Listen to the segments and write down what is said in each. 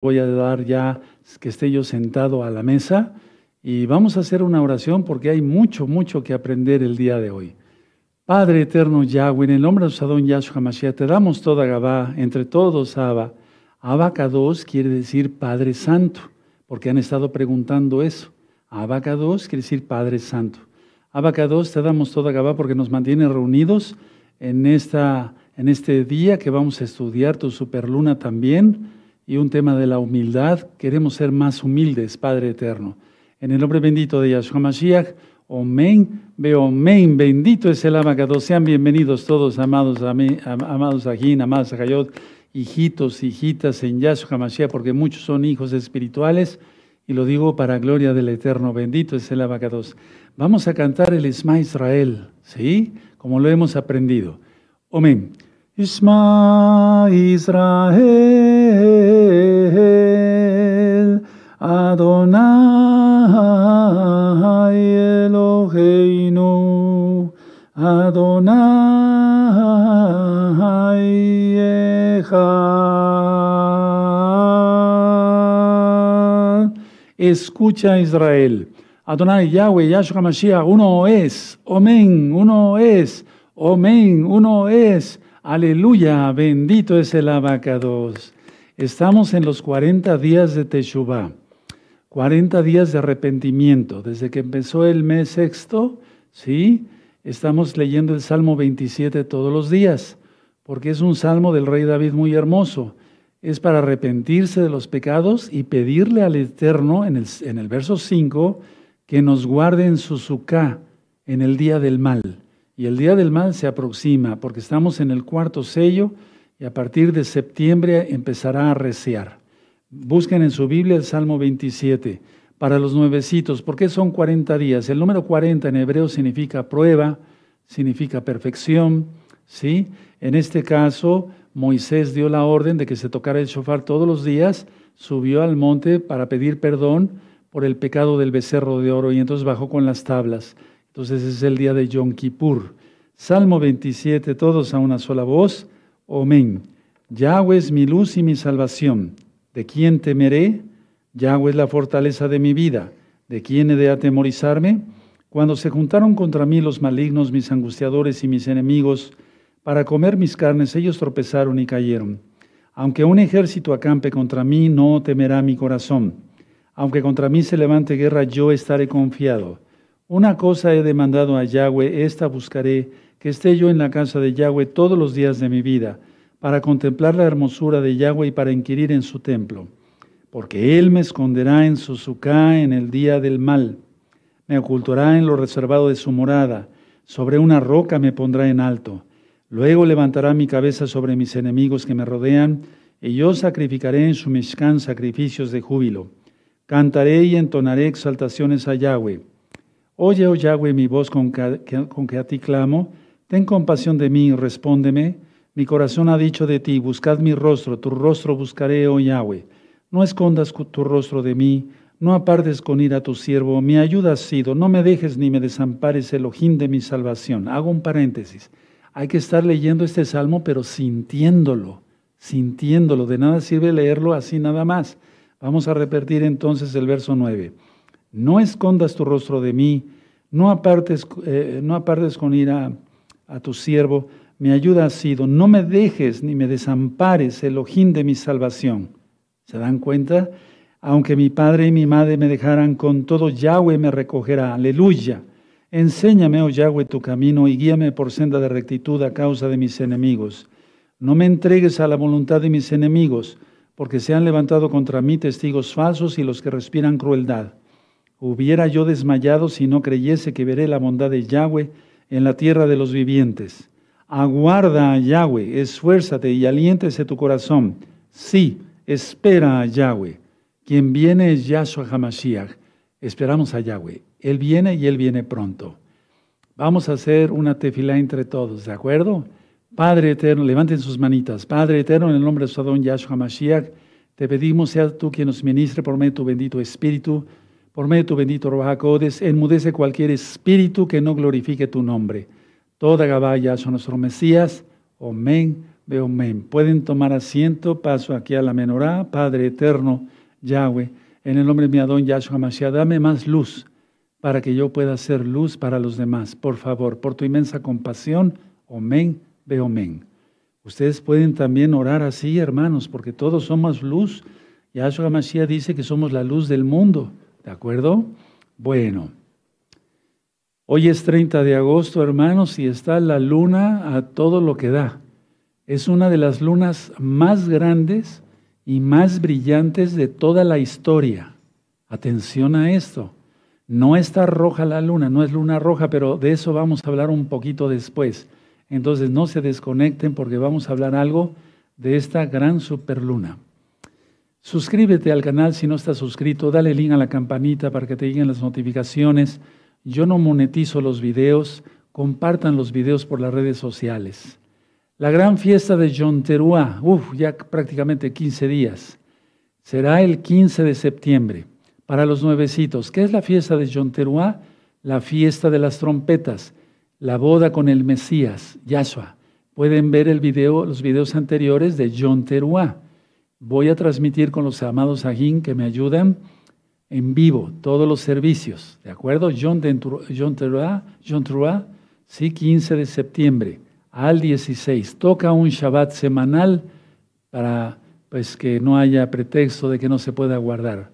voy a dar ya que esté yo sentado a la mesa y vamos a hacer una oración porque hay mucho, mucho que aprender el día de hoy. Padre eterno Yahweh, en el nombre de Sadón Yahshua Mashiach, te damos toda Gabá, entre todos Abba. Abacados quiere decir Padre Santo, porque han estado preguntando eso. Abacados quiere decir Padre Santo. Abacados te damos toda Gabá porque nos mantiene reunidos en, esta, en este día que vamos a estudiar tu superluna también y un tema de la humildad. Queremos ser más humildes, Padre eterno. En el nombre bendito de Yahshua Mashiach, Omen, veo Omen, bendito es el Abacados. Sean bienvenidos todos, amados, amados Ajín, amados Ajayot hijitos, hijitas en Yahshua Mashiach, porque muchos son hijos espirituales, y lo digo para gloria del Eterno. Bendito es el abacados. Vamos a cantar el Isma Israel, ¿sí? Como lo hemos aprendido. Amén. Isma Israel, Adonai Eloheinu, Adonai Escucha Israel. Adonai Yahweh, Yahshua Mashiach, uno es. Amén, uno es. Amén, uno es. Aleluya, bendito es el abacados. Estamos en los 40 días de Teshuvah, 40 días de arrepentimiento. Desde que empezó el mes sexto, ¿sí? Estamos leyendo el Salmo 27 todos los días porque es un salmo del rey David muy hermoso. Es para arrepentirse de los pecados y pedirle al Eterno en el, en el verso 5 que nos guarde en su suká en el día del mal. Y el día del mal se aproxima porque estamos en el cuarto sello y a partir de septiembre empezará a recear. Busquen en su Biblia el Salmo 27 para los nuevecitos. ¿Por qué son 40 días? El número 40 en hebreo significa prueba, significa perfección, ¿sí? En este caso, Moisés dio la orden de que se tocara el shofar todos los días, subió al monte para pedir perdón por el pecado del becerro de oro y entonces bajó con las tablas. Entonces es el día de Yom Kippur. Salmo 27, todos a una sola voz. Amén. Yahweh es mi luz y mi salvación. ¿De quién temeré? Yahweh es la fortaleza de mi vida. ¿De quién he de atemorizarme? Cuando se juntaron contra mí los malignos, mis angustiadores y mis enemigos, para comer mis carnes, ellos tropezaron y cayeron. Aunque un ejército acampe contra mí, no temerá mi corazón. Aunque contra mí se levante guerra, yo estaré confiado. Una cosa he demandado a Yahweh, esta buscaré, que esté yo en la casa de Yahweh todos los días de mi vida, para contemplar la hermosura de Yahweh y para inquirir en su templo. Porque Él me esconderá en su sucá en el día del mal, me ocultará en lo reservado de su morada, sobre una roca me pondrá en alto. Luego levantará mi cabeza sobre mis enemigos que me rodean, y yo sacrificaré en su Mishkan sacrificios de júbilo. Cantaré y entonaré exaltaciones a Yahweh. Oye, oh Yahweh, mi voz con que, a ti clamo. Ten compasión de mí y respóndeme. Mi corazón ha dicho de ti, buscad mi rostro, tu rostro buscaré, oh Yahweh. No escondas tu rostro de mí, no apartes con ira a tu siervo. Mi ayuda ha sido, no me dejes ni me desampares, el ojín de mi salvación. Hago un paréntesis. Hay que estar leyendo este salmo, pero sintiéndolo, sintiéndolo. De nada sirve leerlo así nada más. Vamos a repetir entonces el verso 9. No escondas tu rostro de mí, no apartes, eh, no apartes con ira a tu siervo. Mi ayuda ha sido, no me dejes ni me desampares, el ojín de mi salvación. ¿Se dan cuenta? Aunque mi padre y mi madre me dejaran, con todo Yahweh me recogerá. Aleluya. Enséñame, oh Yahweh, tu camino y guíame por senda de rectitud a causa de mis enemigos. No me entregues a la voluntad de mis enemigos, porque se han levantado contra mí testigos falsos y los que respiran crueldad. Hubiera yo desmayado si no creyese que veré la bondad de Yahweh en la tierra de los vivientes. Aguarda a Yahweh, esfuérzate y aliéntese tu corazón. Sí, espera a Yahweh. Quien viene es Yahshua HaMashiach. Esperamos a Yahweh. Él viene y Él viene pronto. Vamos a hacer una tefilá entre todos, ¿de acuerdo? Padre eterno, levanten sus manitas. Padre eterno, en el nombre de su Adón Yahshua Mashiach, te pedimos, sea tú quien nos ministre por medio de tu bendito Espíritu, por medio de tu bendito Rojacodes, enmudece cualquier espíritu que no glorifique tu nombre. Toda Gabá Yahshua nuestro Mesías. Amén. Beomen. Pueden tomar asiento, paso aquí a la menorá, Padre eterno, Yahweh, en el nombre de mi Adón Yahshua Mashiach, dame más luz para que yo pueda ser luz para los demás. Por favor, por tu inmensa compasión, Omen, Beomen. Ustedes pueden también orar así, hermanos, porque todos somos luz. Yahshua Mashiach dice que somos la luz del mundo. ¿De acuerdo? Bueno. Hoy es 30 de agosto, hermanos, y está la luna a todo lo que da. Es una de las lunas más grandes y más brillantes de toda la historia. Atención a esto. No está roja la luna, no es luna roja, pero de eso vamos a hablar un poquito después. Entonces no se desconecten porque vamos a hablar algo de esta gran superluna. Suscríbete al canal si no estás suscrito, dale link a la campanita para que te lleguen las notificaciones. Yo no monetizo los videos, compartan los videos por las redes sociales. La gran fiesta de Teruá, uff, ya prácticamente 15 días, será el 15 de septiembre para los nuevecitos. ¿Qué es la fiesta de Teruá? La fiesta de las trompetas la boda con el Mesías, Yahshua. Pueden ver el video, los videos anteriores de John Teruá. Voy a transmitir con los amados Ajín que me ayudan en vivo todos los servicios, ¿de acuerdo? John, John Teruá, John Teruá, sí, 15 de septiembre al 16. Toca un Shabbat semanal para pues que no haya pretexto de que no se pueda guardar.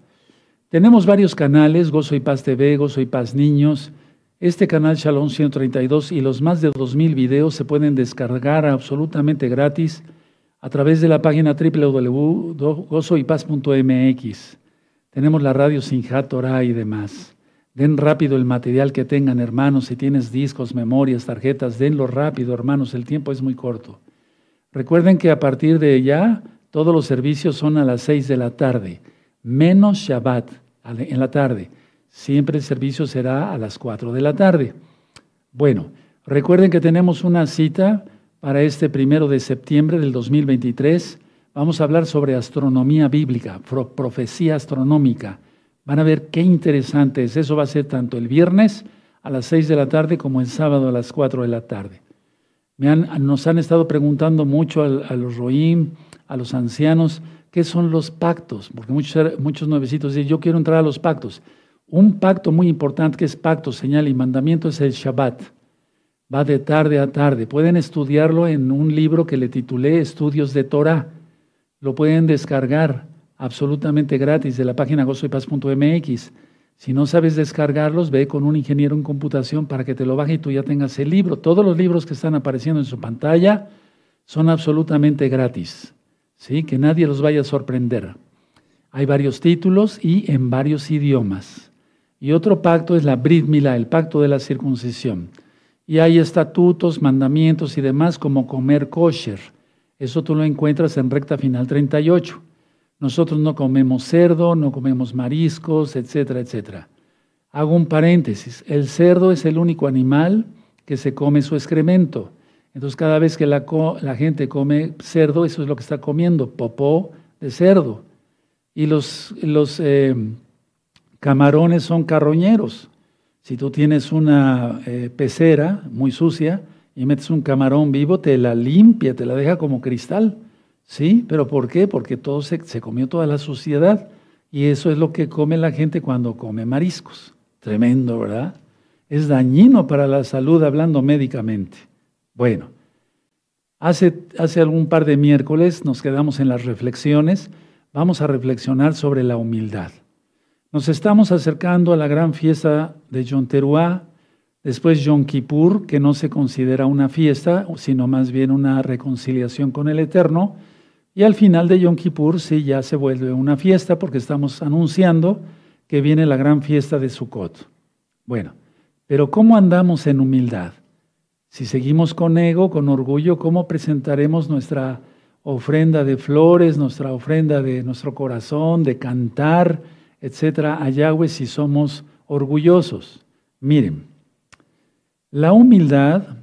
Tenemos varios canales, Gozo y Paz TV, Gozo y Paz Niños, este canal Shalom 132 y los más de 2.000 videos se pueden descargar absolutamente gratis a través de la página www.gozoypaz.mx. Tenemos la radio Sinjat Torah y demás. Den rápido el material que tengan, hermanos. Si tienes discos, memorias, tarjetas, denlo rápido, hermanos. El tiempo es muy corto. Recuerden que a partir de ya todos los servicios son a las 6 de la tarde, menos Shabbat en la tarde. Siempre el servicio será a las 4 de la tarde. Bueno, recuerden que tenemos una cita para este primero de septiembre del 2023. Vamos a hablar sobre astronomía bíblica, profecía astronómica. Van a ver qué interesante es. Eso va a ser tanto el viernes a las 6 de la tarde como el sábado a las 4 de la tarde. nos han estado preguntando mucho a, los roim, a los ancianos, qué son los pactos, porque muchos, muchos nuevecitos dicen, yo quiero entrar a los pactos. Un pacto muy importante que es pacto, señal y mandamiento es el Shabbat. Va de tarde a tarde. Pueden estudiarlo en un libro que le titulé Estudios de Torah. Lo pueden descargar absolutamente gratis de la página gozoypaz.mx. Si no sabes descargarlos, ve con un ingeniero en computación para que te lo baje y tú ya tengas el libro. Todos los libros que están apareciendo en su pantalla son absolutamente gratis. ¿sí? Que nadie los vaya a sorprender. Hay varios títulos y en varios idiomas. Y otro pacto es la Brit el pacto de la circuncisión. Y hay estatutos, mandamientos y demás como comer kosher. Eso tú lo encuentras en recta final 38. Nosotros no comemos cerdo, no comemos mariscos, etcétera, etcétera. Hago un paréntesis. El cerdo es el único animal que se come su excremento. Entonces cada vez que la, la gente come cerdo, eso es lo que está comiendo, popó de cerdo. Y los, los eh, Camarones son carroñeros. Si tú tienes una eh, pecera muy sucia y metes un camarón vivo, te la limpia, te la deja como cristal. ¿Sí? ¿Pero por qué? Porque todo se, comió toda la suciedad. Y eso es lo que come la gente cuando come mariscos. Tremendo, ¿verdad? Es dañino para la salud hablando médicamente. Bueno, hace, hace algún par de miércoles nos quedamos en las reflexiones. Vamos a reflexionar sobre la humildad. Nos estamos acercando a la gran fiesta de Yom Teruá, después Yom Kippur, que no se considera una fiesta, sino más bien una reconciliación con el Eterno, y al final de Yom Kippur sí ya se vuelve una fiesta porque estamos anunciando que viene la gran fiesta de Sukkot. Bueno, pero ¿cómo andamos en humildad? Si seguimos con ego, con orgullo, ¿cómo presentaremos nuestra ofrenda de flores, nuestra ofrenda de nuestro corazón, de cantar? etcétera, a Yahweh si somos orgullosos. Miren, la humildad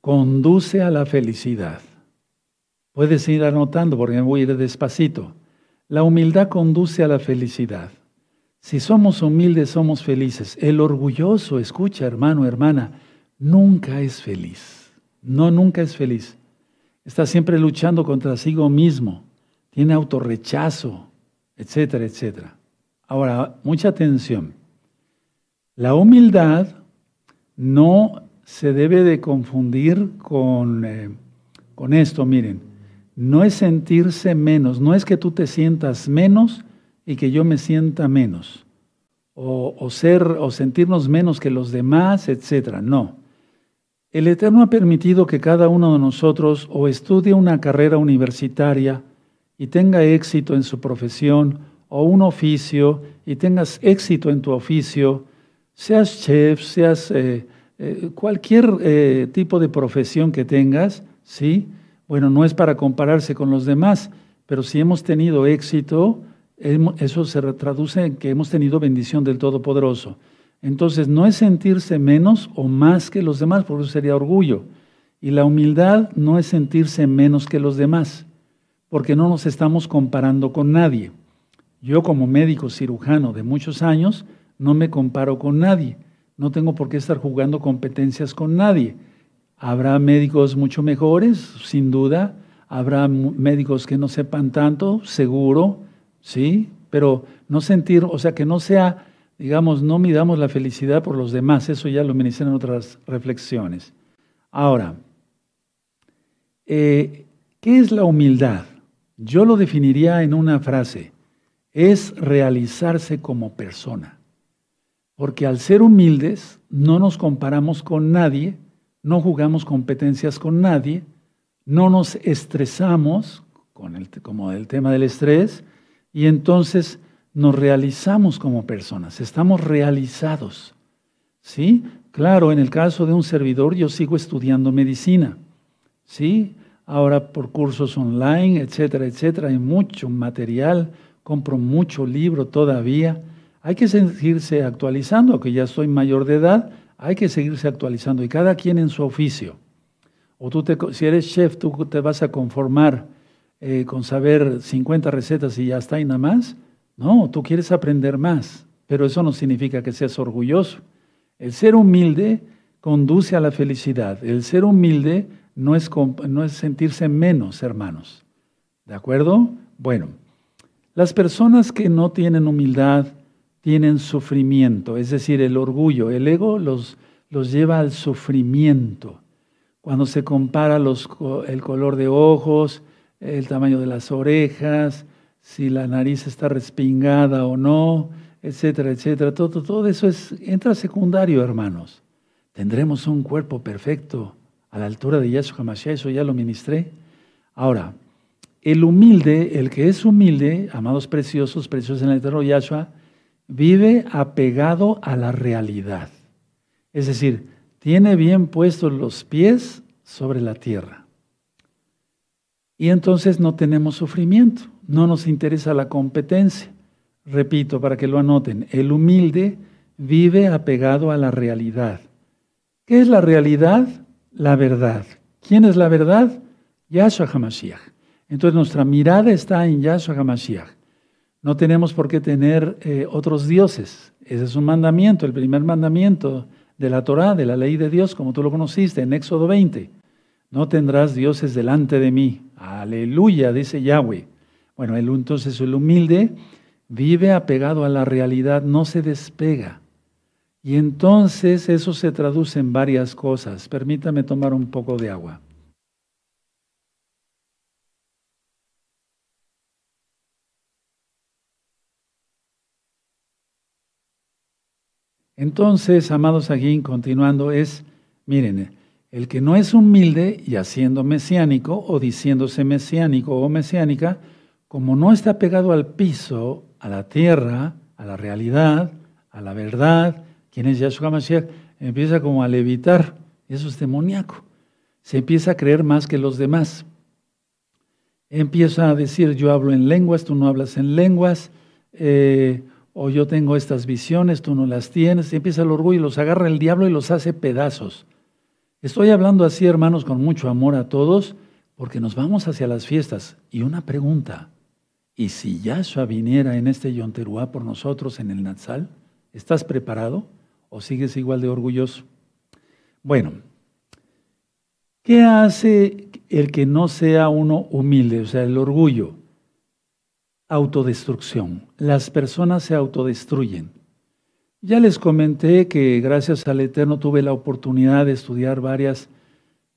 conduce a la felicidad. Puedes ir anotando porque voy a ir despacito. La humildad conduce a la felicidad. Si somos humildes, somos felices. El orgulloso, escucha hermano, hermana, nunca es feliz. No, nunca es feliz. está siempre luchando contra sí mismo, tiene autorrechazo, etcétera, etcétera. Ahora, mucha atención. La humildad no se debe de confundir con, eh, con esto, miren. No es sentirse menos, no es que tú te sientas menos y que yo me sienta menos, o, o ser o sentirnos menos que los demás, etcétera. No. El Eterno ha permitido que cada uno de nosotros o estudie una carrera universitaria y tenga éxito en su profesión o un oficio y tengas éxito en tu oficio, seas chef, seas eh, eh, cualquier eh, tipo de profesión que tengas, ¿sí? Bueno, no es para compararse con los demás, pero si hemos tenido éxito, eso se traduce en que hemos tenido bendición del Todopoderoso. Entonces, no es sentirse menos o más que los demás, porque eso sería orgullo. Y la humildad no es sentirse menos que los demás, porque no nos estamos comparando con nadie. Yo como médico cirujano de muchos años, no me comparo con nadie. No tengo por qué estar jugando competencias con nadie. Habrá médicos mucho mejores, sin duda. Habrá médicos que no sepan tanto, seguro, sí, pero no sentir, o sea, que no sea digamos, no midamos la felicidad por los demás, eso ya lo mencioné en otras reflexiones. Ahora, eh, ¿qué es la humildad? Yo lo definiría en una frase, es realizarse como persona. Porque al ser humildes no nos comparamos con nadie, no jugamos competencias con nadie, no nos estresamos, con el, como el tema del estrés, y entonces nos realizamos como personas, estamos realizados. ¿Sí? Claro, en el caso de un servidor yo sigo estudiando medicina. ¿Sí? Ahora por cursos online, etcétera, etcétera, hay mucho material, compro mucho libro todavía. Hay que seguirse actualizando, aunque ya soy mayor de edad, hay que seguirse actualizando y cada quien en su oficio. O tú, te, si eres chef, tú te vas a conformar eh, con saber 50 recetas y ya está y nada más. No, tú quieres aprender más, pero eso no significa que seas orgulloso. El ser humilde conduce a la felicidad. El ser humilde no es, no es sentirse menos, hermanos. ¿De acuerdo? Bueno, las personas que no tienen humildad tienen sufrimiento, es decir, el orgullo, el ego los, los lleva al sufrimiento. Cuando se compara los, el color de ojos, el tamaño de las orejas, si la nariz está respingada o no, etcétera, etcétera. Todo, todo eso es, entra secundario, hermanos. Tendremos un cuerpo perfecto a la altura de Yahshua Hamashiach, eso ya lo ministré. Ahora, el humilde, el que es humilde, amados preciosos, preciosos en el eterno Yahshua, vive apegado a la realidad. Es decir, tiene bien puestos los pies sobre la tierra. Y entonces no tenemos sufrimiento. No nos interesa la competencia. Repito, para que lo anoten, el humilde vive apegado a la realidad. ¿Qué es la realidad? La verdad. ¿Quién es la verdad? Yahshua HaMashiach. Entonces nuestra mirada está en Yahshua HaMashiach. No tenemos por qué tener eh, otros dioses. Ese es un mandamiento, el primer mandamiento de la Torah, de la ley de Dios, como tú lo conociste en Éxodo 20. No tendrás dioses delante de mí. Aleluya, dice Yahweh. Bueno, el, entonces el humilde vive apegado a la realidad, no se despega. Y entonces eso se traduce en varias cosas. Permítame tomar un poco de agua. Entonces, amados aquí, continuando, es, miren, el que no es humilde y haciendo mesiánico o diciéndose mesiánico o mesiánica, como no está pegado al piso, a la tierra, a la realidad, a la verdad, ¿quién es Yahshua Mashiach? Empieza como a levitar, eso es demoníaco. Se empieza a creer más que los demás. Empieza a decir, yo hablo en lenguas, tú no hablas en lenguas, eh, o yo tengo estas visiones, tú no las tienes. empieza el orgullo, los agarra el diablo y los hace pedazos. Estoy hablando así, hermanos, con mucho amor a todos, porque nos vamos hacia las fiestas. Y una pregunta, ¿Y si Yahshua viniera en este Yonteruá por nosotros en el Natsal, ¿estás preparado o sigues igual de orgulloso? Bueno, ¿qué hace, el que no sea uno humilde, o sea, el orgullo. Autodestrucción. Las personas se autodestruyen. Ya les comenté que gracias al Eterno tuve la oportunidad de estudiar varias,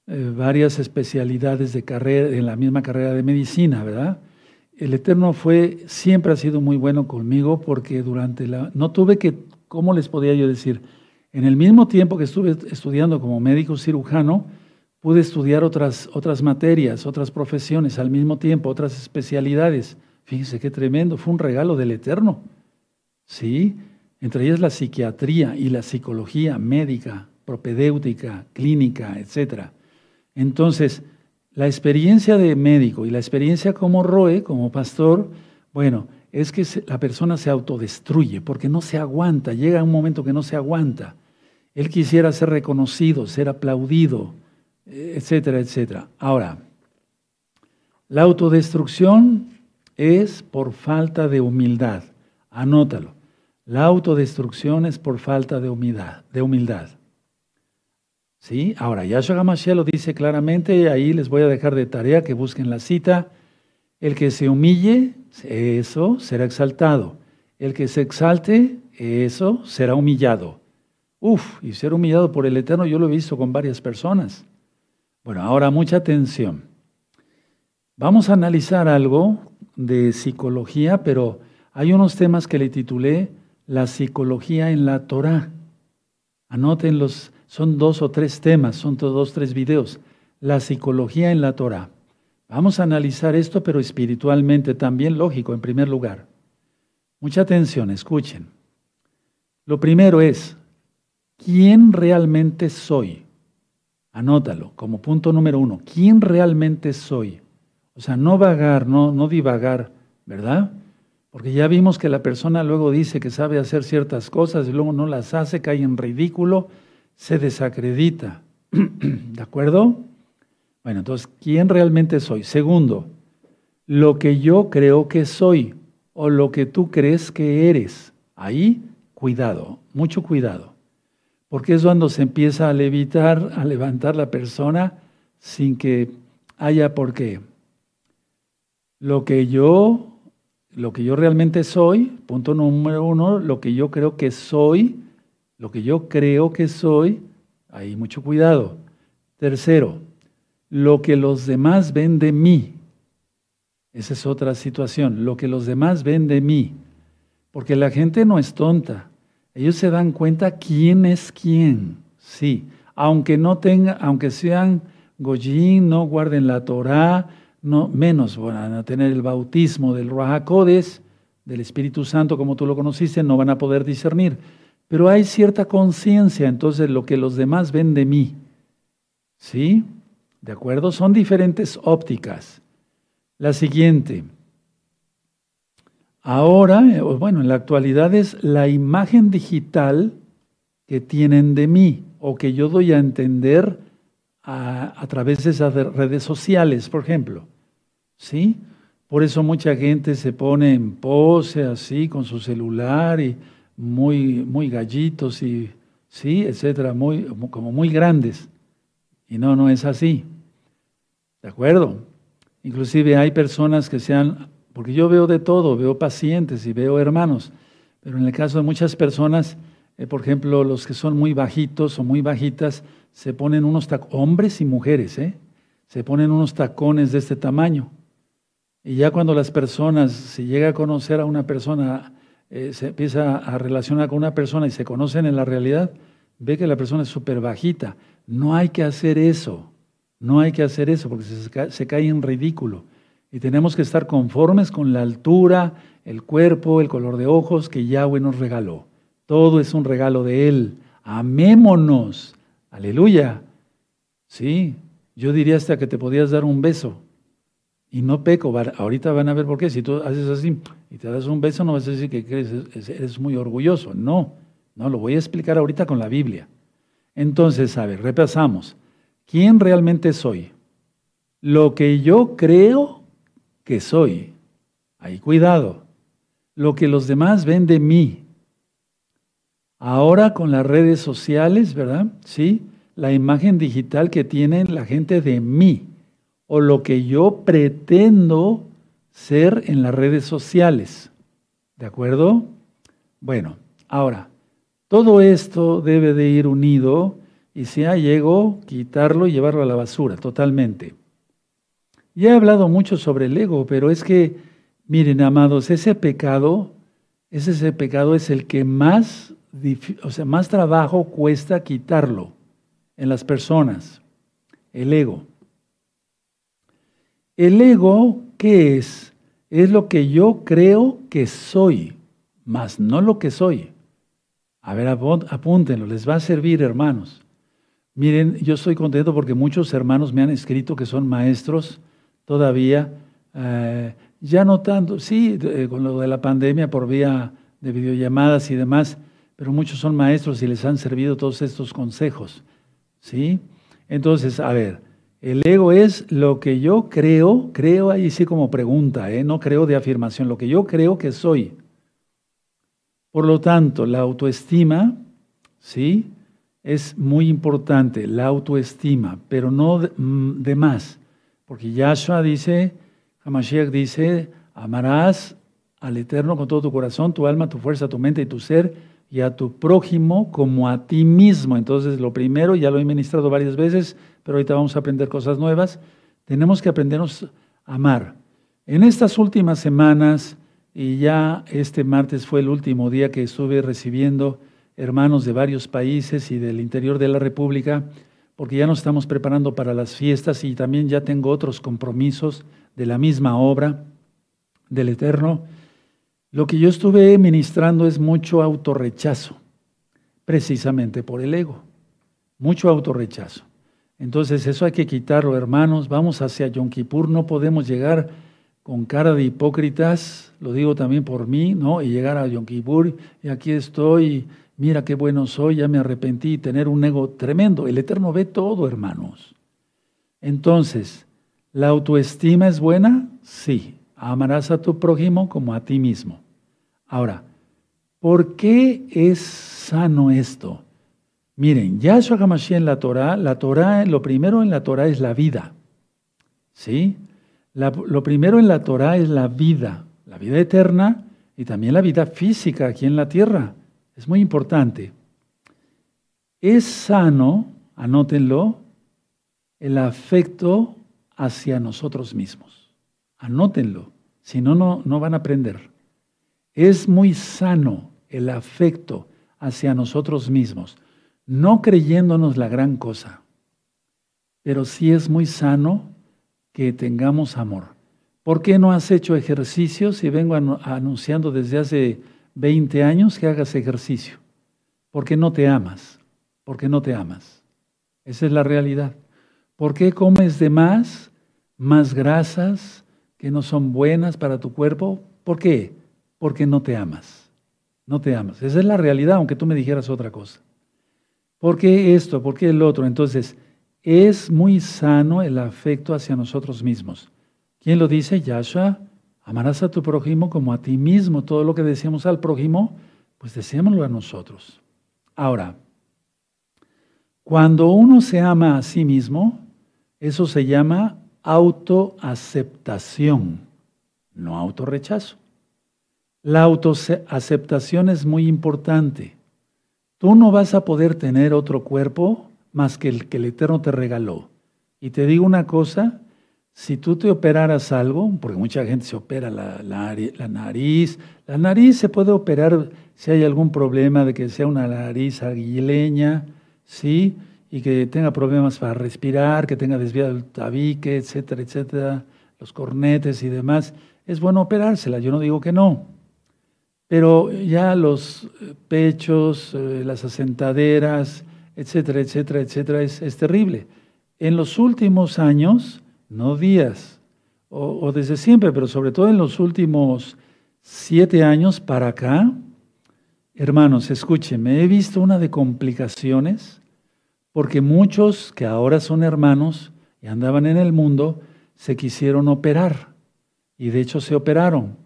eh, varias especialidades de carrera, en la misma carrera de medicina, ¿verdad? El Eterno fue, siempre ha sido muy bueno conmigo porque durante la, no tuve que, ¿cómo les podía yo decir? En el mismo tiempo que estuve estudiando como médico cirujano, pude estudiar otras, otras materias, otras profesiones al mismo tiempo, otras especialidades. Fíjense qué tremendo, fue un regalo del Eterno. Sí, entre ellas la psiquiatría y la psicología médica, propedéutica, clínica, etc. Entonces, la experiencia de médico y la experiencia como Roe, como pastor, bueno, es que la persona se autodestruye porque no se aguanta, llega un momento que no se aguanta. Él quisiera ser reconocido, ser aplaudido, etcétera, etcétera. Ahora, la autodestrucción es por falta de humildad. Anótalo. La autodestrucción es por falta de humildad. De humildad. ¿Sí? Ahora, Yahshua HaMashiach lo dice claramente, ahí les voy a dejar de tarea que busquen la cita. El que se humille, eso será exaltado. El que se exalte, eso será humillado. Uf, y ser humillado por el Eterno yo lo he visto con varias personas. Bueno, ahora mucha atención. Vamos a analizar algo de psicología, pero hay unos temas que le titulé la psicología en la Torah. Anótenlos, son dos o tres temas, son dos, tres videos. La psicología en la Torah. Vamos a analizar esto, pero espiritualmente también, lógico, en primer lugar. Mucha atención, escuchen. Lo primero es, ¿quién realmente soy? Anótalo como punto número uno. ¿Quién realmente soy? O sea, no vagar, no, no divagar, ¿verdad? Porque ya vimos que la persona luego dice que sabe hacer ciertas cosas y luego no las hace, cae en ridículo, se desacredita. ¿De acuerdo? Bueno, entonces, ¿quién realmente soy? Segundo, lo que yo creo que soy o lo que tú crees que eres. Ahí, cuidado, mucho cuidado. Porque es cuando se empieza a levitar, a levantar la persona sin que haya por qué. Lo que yo lo que yo realmente soy, punto número uno, lo que yo creo que soy, lo que yo creo que soy, hay mucho cuidado. Tercero, lo que los demás ven de mí. Esa es otra situación, lo que los demás ven de mí. Porque la gente no es tonta. Ellos se dan cuenta quién es quién. Sí, aunque no tengan, aunque sean goyín, no guarden la Torah, no, menos van a tener el bautismo del Ruajacodes, del Espíritu Santo, como tú lo conociste, no van a poder discernir. Pero hay cierta conciencia, entonces, lo que los demás ven de mí. ¿Sí? ¿De acuerdo? Son diferentes ópticas. La siguiente. Ahora, eh, bueno, en la actualidad es la imagen digital que tienen de mí o que yo doy a entender a, través de esas redes sociales, por ejemplo. ¿Sí? Por eso mucha gente se pone en pose así con su celular y muy, muy gallitos y, ¿sí? etcétera, muy, como muy grandes. Y no, no es así. ¿De acuerdo? Inclusive hay personas que sean, porque yo veo de todo, veo pacientes y veo hermanos, pero en el caso de muchas personas, eh, por ejemplo, los que son muy bajitos o muy bajitas, se ponen unos tacones, hombres y mujeres, ¿eh? se ponen unos tacones de este tamaño. Y ya cuando las personas, si llega a conocer a una persona, eh, se empieza a relacionar con una persona y se conocen en la realidad, ve que la persona es súper bajita. No hay que hacer eso, no hay que hacer eso porque se, cae, se cae en ridículo. Y tenemos que estar conformes con la altura, el cuerpo, el color de ojos que Yahweh nos regaló. Todo es un regalo de Él. Amémonos. Aleluya. Sí, yo diría hasta que te podías dar un beso. Y no peco. Ahorita van a ver por qué. Si tú haces así y te das un beso, no vas a decir que eres muy orgulloso. No, no, lo voy a explicar ahorita con la Biblia. Entonces, a ver, repasamos. ¿Quién realmente soy? Lo que yo creo que soy. Ahí cuidado. Lo que los demás ven de mí. Ahora con las redes sociales, ¿verdad? Sí, la imagen digital que tiene la gente de mí o lo que yo pretendo ser en las redes sociales. ¿De acuerdo? Bueno, ahora, todo esto debe de ir unido y si hay ego, quitarlo y llevarlo a la basura, totalmente. Ya he hablado mucho sobre el ego, pero es que, miren, amados, ese pecado, ese pecado es el que más, o sea, más trabajo cuesta quitarlo en las personas, el ego. El ego, ¿qué es? Es lo que yo creo que soy, más no lo que soy. A ver, apúntenlo, les va a servir, hermanos. Miren, yo estoy contento porque muchos hermanos me han escrito que son maestros todavía, eh, ya no tanto, sí, eh, con lo de la pandemia por vía de videollamadas y demás, pero muchos son maestros y les han servido todos estos consejos, ¿sí? Entonces, a ver, el ego es lo que yo creo, creo ahí sí como pregunta, ¿eh? no creo de afirmación, lo que yo creo que soy. Por lo tanto, la autoestima, ¿sí? Es muy importante, la autoestima, pero no de, mm, de más. Porque Yahshua dice, Hamashiach dice, amarás al Eterno con todo tu corazón, tu alma, tu fuerza, tu mente y tu ser, y a tu prójimo como a ti mismo. Entonces, lo primero, ya lo he ministrado varias veces, pero ahorita vamos a aprender cosas nuevas, tenemos que aprendernos a amar. En estas últimas semanas, y ya este martes fue el último día que estuve recibiendo hermanos de varios países y del interior de la República, porque ya nos estamos preparando para las fiestas y también ya tengo otros compromisos de la misma obra del Eterno. Lo que yo estuve ministrando es mucho autorrechazo, precisamente por el ego, mucho autorrechazo. Entonces eso hay que quitarlo, hermanos. Vamos hacia Yom Kippur, no podemos llegar con cara de hipócritas, lo digo también por mí, ¿no? Y llegar a Yom Kippur y aquí estoy mira qué bueno soy, ya me arrepentí, tener un ego tremendo. El Eterno ve todo, hermanos. Entonces, ¿la autoestima es buena? Sí. Amarás a tu prójimo como a ti mismo. Ahora, ¿por qué es sano esto? Miren, Yahshua HaMashiach en la Torah, la Torah, lo primero en la Torah es la vida. ¿Sí? lo primero en la Torah es la vida, la vida eterna y también la vida física aquí en la tierra. Es muy importante. Es sano, anótenlo, el afecto hacia nosotros mismos. Anótenlo, si no, no van a aprender. Es muy sano el afecto hacia nosotros mismos, no creyéndonos la gran cosa, pero sí es muy sano que tengamos amor. ¿Por qué no has hecho ejercicio si vengo anunciando desde hace 20 años que hagas ejercicio, porque no te amas, porque no te amas. Esa es la realidad. ¿Por qué comes de más, más grasas que no son buenas para tu cuerpo? ¿Por qué? Porque no te amas. No te amas. Esa es la realidad, aunque tú me dijeras otra cosa. ¿Por qué esto? ¿Por qué el otro? Entonces, es muy sano el afecto hacia nosotros mismos. ¿Quién lo dice? Yahshua Amarás a tu prójimo como a ti mismo. Todo lo que deseamos al prójimo, pues deseémoslo a nosotros. Ahora, cuando uno se ama a sí mismo, eso se llama autoaceptación, no autorrechazo. La autoaceptación es muy importante. Tú no vas a poder tener otro cuerpo más que el que el Eterno te regaló. Y te digo una cosa, si tú te operaras algo, porque mucha gente se opera la, nariz, la nariz se puede operar si hay algún problema de que sea una nariz aguileña, ¿sí? Y que tenga problemas para respirar, que tenga desviado el tabique, etcétera, etcétera, los cornetes y demás. Es bueno operársela, yo no digo que no. Pero ya los eh, pechos, eh, las asentaderas, etcétera, etcétera, etcétera, es, terrible. En los últimos años, no días, o, desde siempre, pero sobre todo en los últimos siete años para acá, hermanos, escúchenme, he visto una de complicaciones porque muchos que ahora son hermanos y andaban en el mundo se quisieron operar y de hecho se operaron.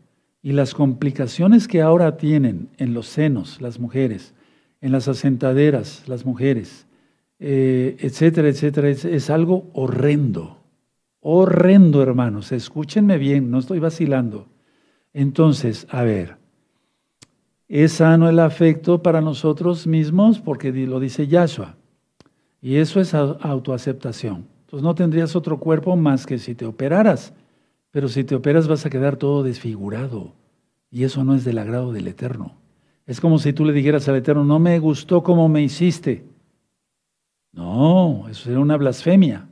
Y las complicaciones que ahora tienen en los senos las mujeres, en las asentaderas las mujeres, eh, etcétera, etcétera, es algo horrendo Horrendo, hermanos. Escúchenme bien, no estoy vacilando. Entonces, a ver, es sano el afecto para nosotros mismos porque lo dice Yahshua. Y eso es autoaceptación. Entonces no tendrías otro cuerpo más que si te operaras. Pero si te operas vas a quedar todo desfigurado. Y eso no es del agrado del Eterno. Es como si tú le dijeras al Eterno, no me gustó como me hiciste. No, eso sería una blasfemia.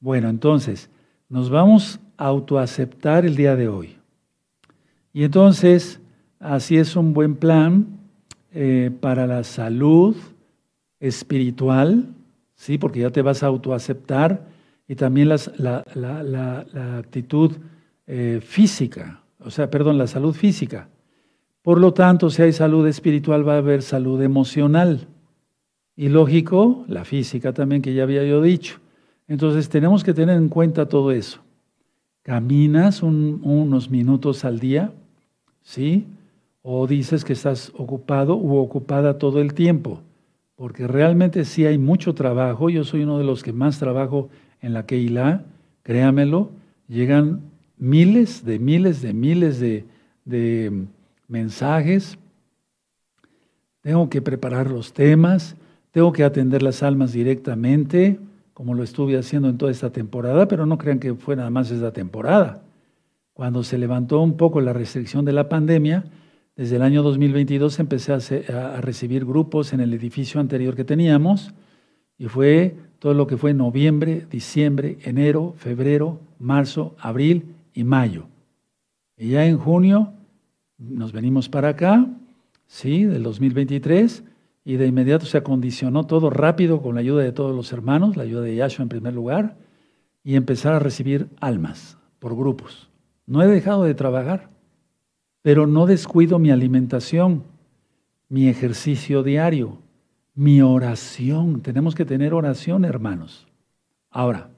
Bueno, entonces, nos vamos a autoaceptar el día de hoy. Y entonces, así es un buen plan eh, para la salud espiritual, ¿sí? porque ya te vas a autoaceptar, y también la, actitud eh, física, o sea, perdón, la salud física. Por lo tanto, si hay salud espiritual, va a haber salud emocional. Y lógico, la física también, que ya había yo dicho. Entonces tenemos que tener en cuenta todo eso. Caminas unos minutos al día, ¿sí? O dices que estás ocupado u ocupada todo el tiempo, porque realmente sí hay mucho trabajo. Yo soy uno de los que más trabajo en la Keilah, créamelo. Llegan miles de miles de miles de, de mensajes. Tengo que preparar los temas tengo que atender las almas directamente, como lo estuve haciendo en toda esta temporada, pero no crean que fue nada más esta temporada. Cuando se levantó un poco la restricción de la pandemia, desde el año 2022 empecé a, recibir grupos en el edificio anterior que teníamos y fue todo lo que fue noviembre, diciembre, enero, febrero, marzo, abril y mayo. Y ya en junio nos venimos para acá, sí, del 2023, y de inmediato se acondicionó todo rápido con la ayuda de todos los hermanos, la ayuda de Yahshua en primer lugar, y empezar a recibir almas por grupos. No he dejado de trabajar, pero no descuido mi alimentación, mi ejercicio diario, mi oración. Tenemos que tener oración, hermanos. Ahora,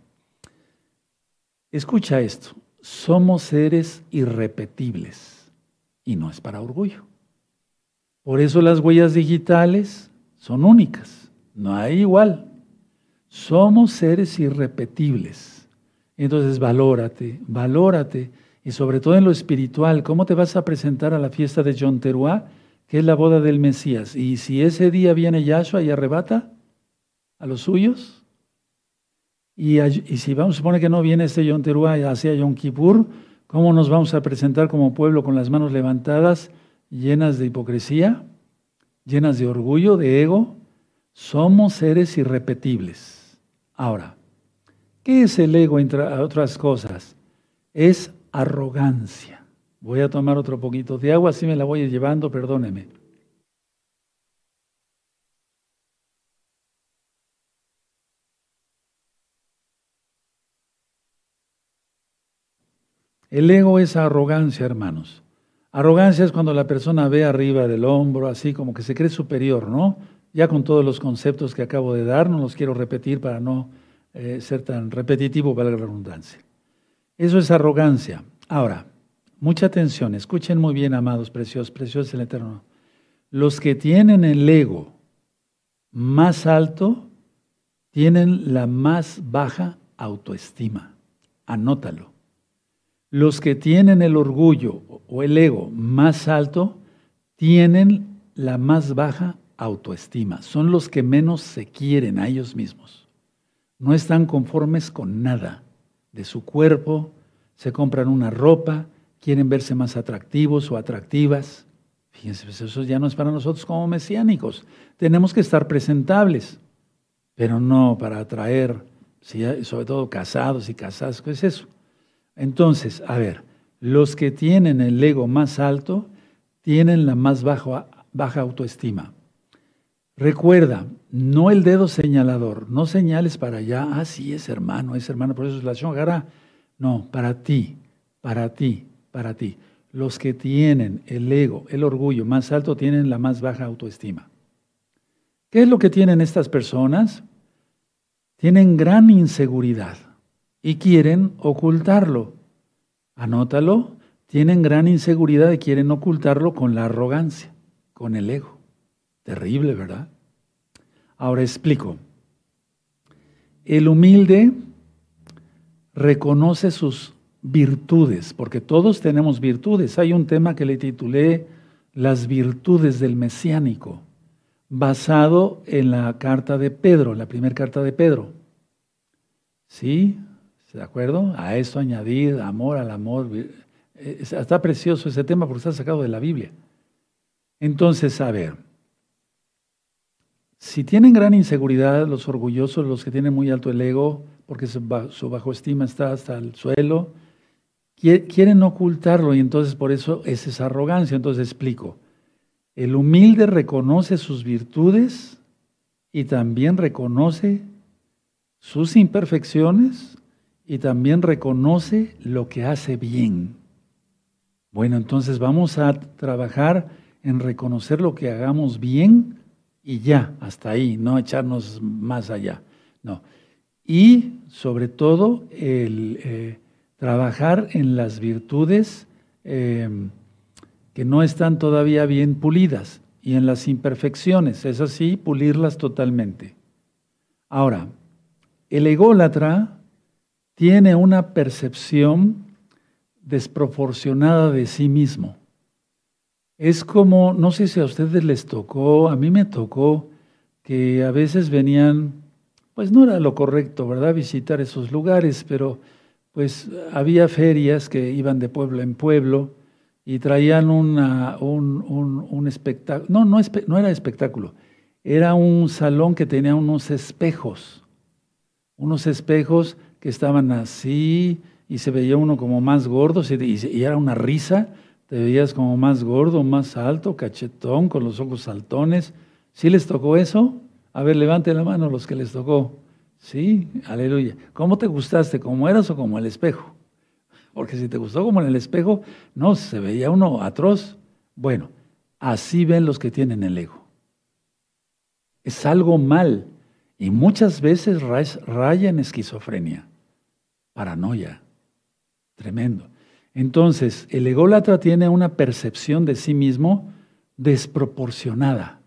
escucha esto. Somos seres irrepetibles y no es para orgullo. Por eso las huellas digitales son únicas, no hay igual. Somos seres irrepetibles. Entonces valórate, valórate. Y sobre todo en lo espiritual, ¿cómo te vas a presentar a la fiesta de John Teruá, que es la boda del Mesías? Y si ese día viene Yahshua y arrebata a los suyos, y, si vamos a suponer que no viene este John Teruá hacia Yom Kippur, ¿cómo nos vamos a presentar como pueblo con las manos levantadas? llenas de hipocresía, llenas de orgullo, de ego, somos seres irrepetibles. Ahora, ¿qué es el ego entre otras cosas? Es arrogancia. Voy a tomar otro poquito de agua, así me la voy llevando, perdóneme. El ego es arrogancia, hermanos. Arrogancia es cuando la persona ve arriba del hombro, así como que se cree superior, ¿no? Ya con todos los conceptos que acabo de dar, no los quiero repetir para no eh, ser tan repetitivo para la redundancia. Eso es arrogancia. Ahora, mucha atención, escuchen muy bien, amados, preciosos, preciosos el Eterno. Los que tienen el ego más alto tienen la más baja autoestima. Anótalo. Los que tienen el orgullo o el ego más alto tienen la más baja autoestima. Son los que menos se quieren a ellos mismos. No están conformes con nada de su cuerpo, se compran una ropa, quieren verse más atractivos o atractivas. Fíjense, pues eso ya no es para nosotros como mesiánicos. Tenemos que estar presentables, pero no para atraer, sobre todo casados y casadas. ¿Qué es eso? Entonces, a ver, los que tienen el ego más alto tienen la más baja, baja autoestima. Recuerda, no el dedo señalador, no señales para allá, ah, sí, es hermano, es hermano, por eso es la shongara. No, para ti, para ti, para ti. Los que tienen el ego, el orgullo más alto, tienen la más baja autoestima. ¿Qué es lo que tienen estas personas? Tienen gran inseguridad y quieren ocultarlo. Anótalo, tienen gran inseguridad y quieren ocultarlo con la arrogancia, con el ego. Terrible, ¿verdad? Ahora explico. El humilde reconoce sus virtudes, porque todos tenemos virtudes. Hay un tema que le titulé Las virtudes del mesiánico, basado en la carta de Pedro, la primera carta de Pedro. ¿Sí? ¿De acuerdo? A eso añadir amor al amor. Eh, está precioso ese tema porque está sacado de la Biblia. Entonces, a ver, si tienen gran inseguridad, los orgullosos, los que tienen muy alto el ego, porque su bajo estima está hasta el suelo, quieren ocultarlo y entonces por eso es esa arrogancia. Entonces explico. El humilde reconoce sus virtudes y también reconoce sus imperfecciones y también reconoce lo que hace bien. Bueno, entonces vamos a trabajar en reconocer lo que hagamos bien y ya, hasta ahí, no echarnos más allá. No. Y sobre todo el eh, trabajar en las virtudes em, que no están todavía bien pulidas y en las imperfecciones, es así, pulirlas totalmente. Ahora, el ególatra tiene una percepción desproporcionada de sí mismo. Es como, no sé si a ustedes les tocó, a mí me tocó que a veces venían, pues no era lo correcto, ¿verdad? Visitar esos lugares, pero pues había ferias que iban de pueblo en pueblo y traían una, un, espectáculo, no, no, no era espectáculo, era un salón que tenía unos espejos, unos espejos que estaban así y se veía uno como más gordo y era una risa te veías como más gordo, más alto, cachetón, con los ojos saltones. ¿Sí les tocó eso? A ver, levante la mano los que les tocó. Sí, aleluya. ¿Cómo te gustaste? ¿Cómo eras o como el espejo? Porque si te gustó como en el espejo, no, se veía uno atroz. Bueno, así ven los que tienen el ego. Es algo mal y muchas veces raya en esquizofrenia, paranoia, tremendo. Entonces, el ególatra tiene una percepción de sí mismo desproporcionada.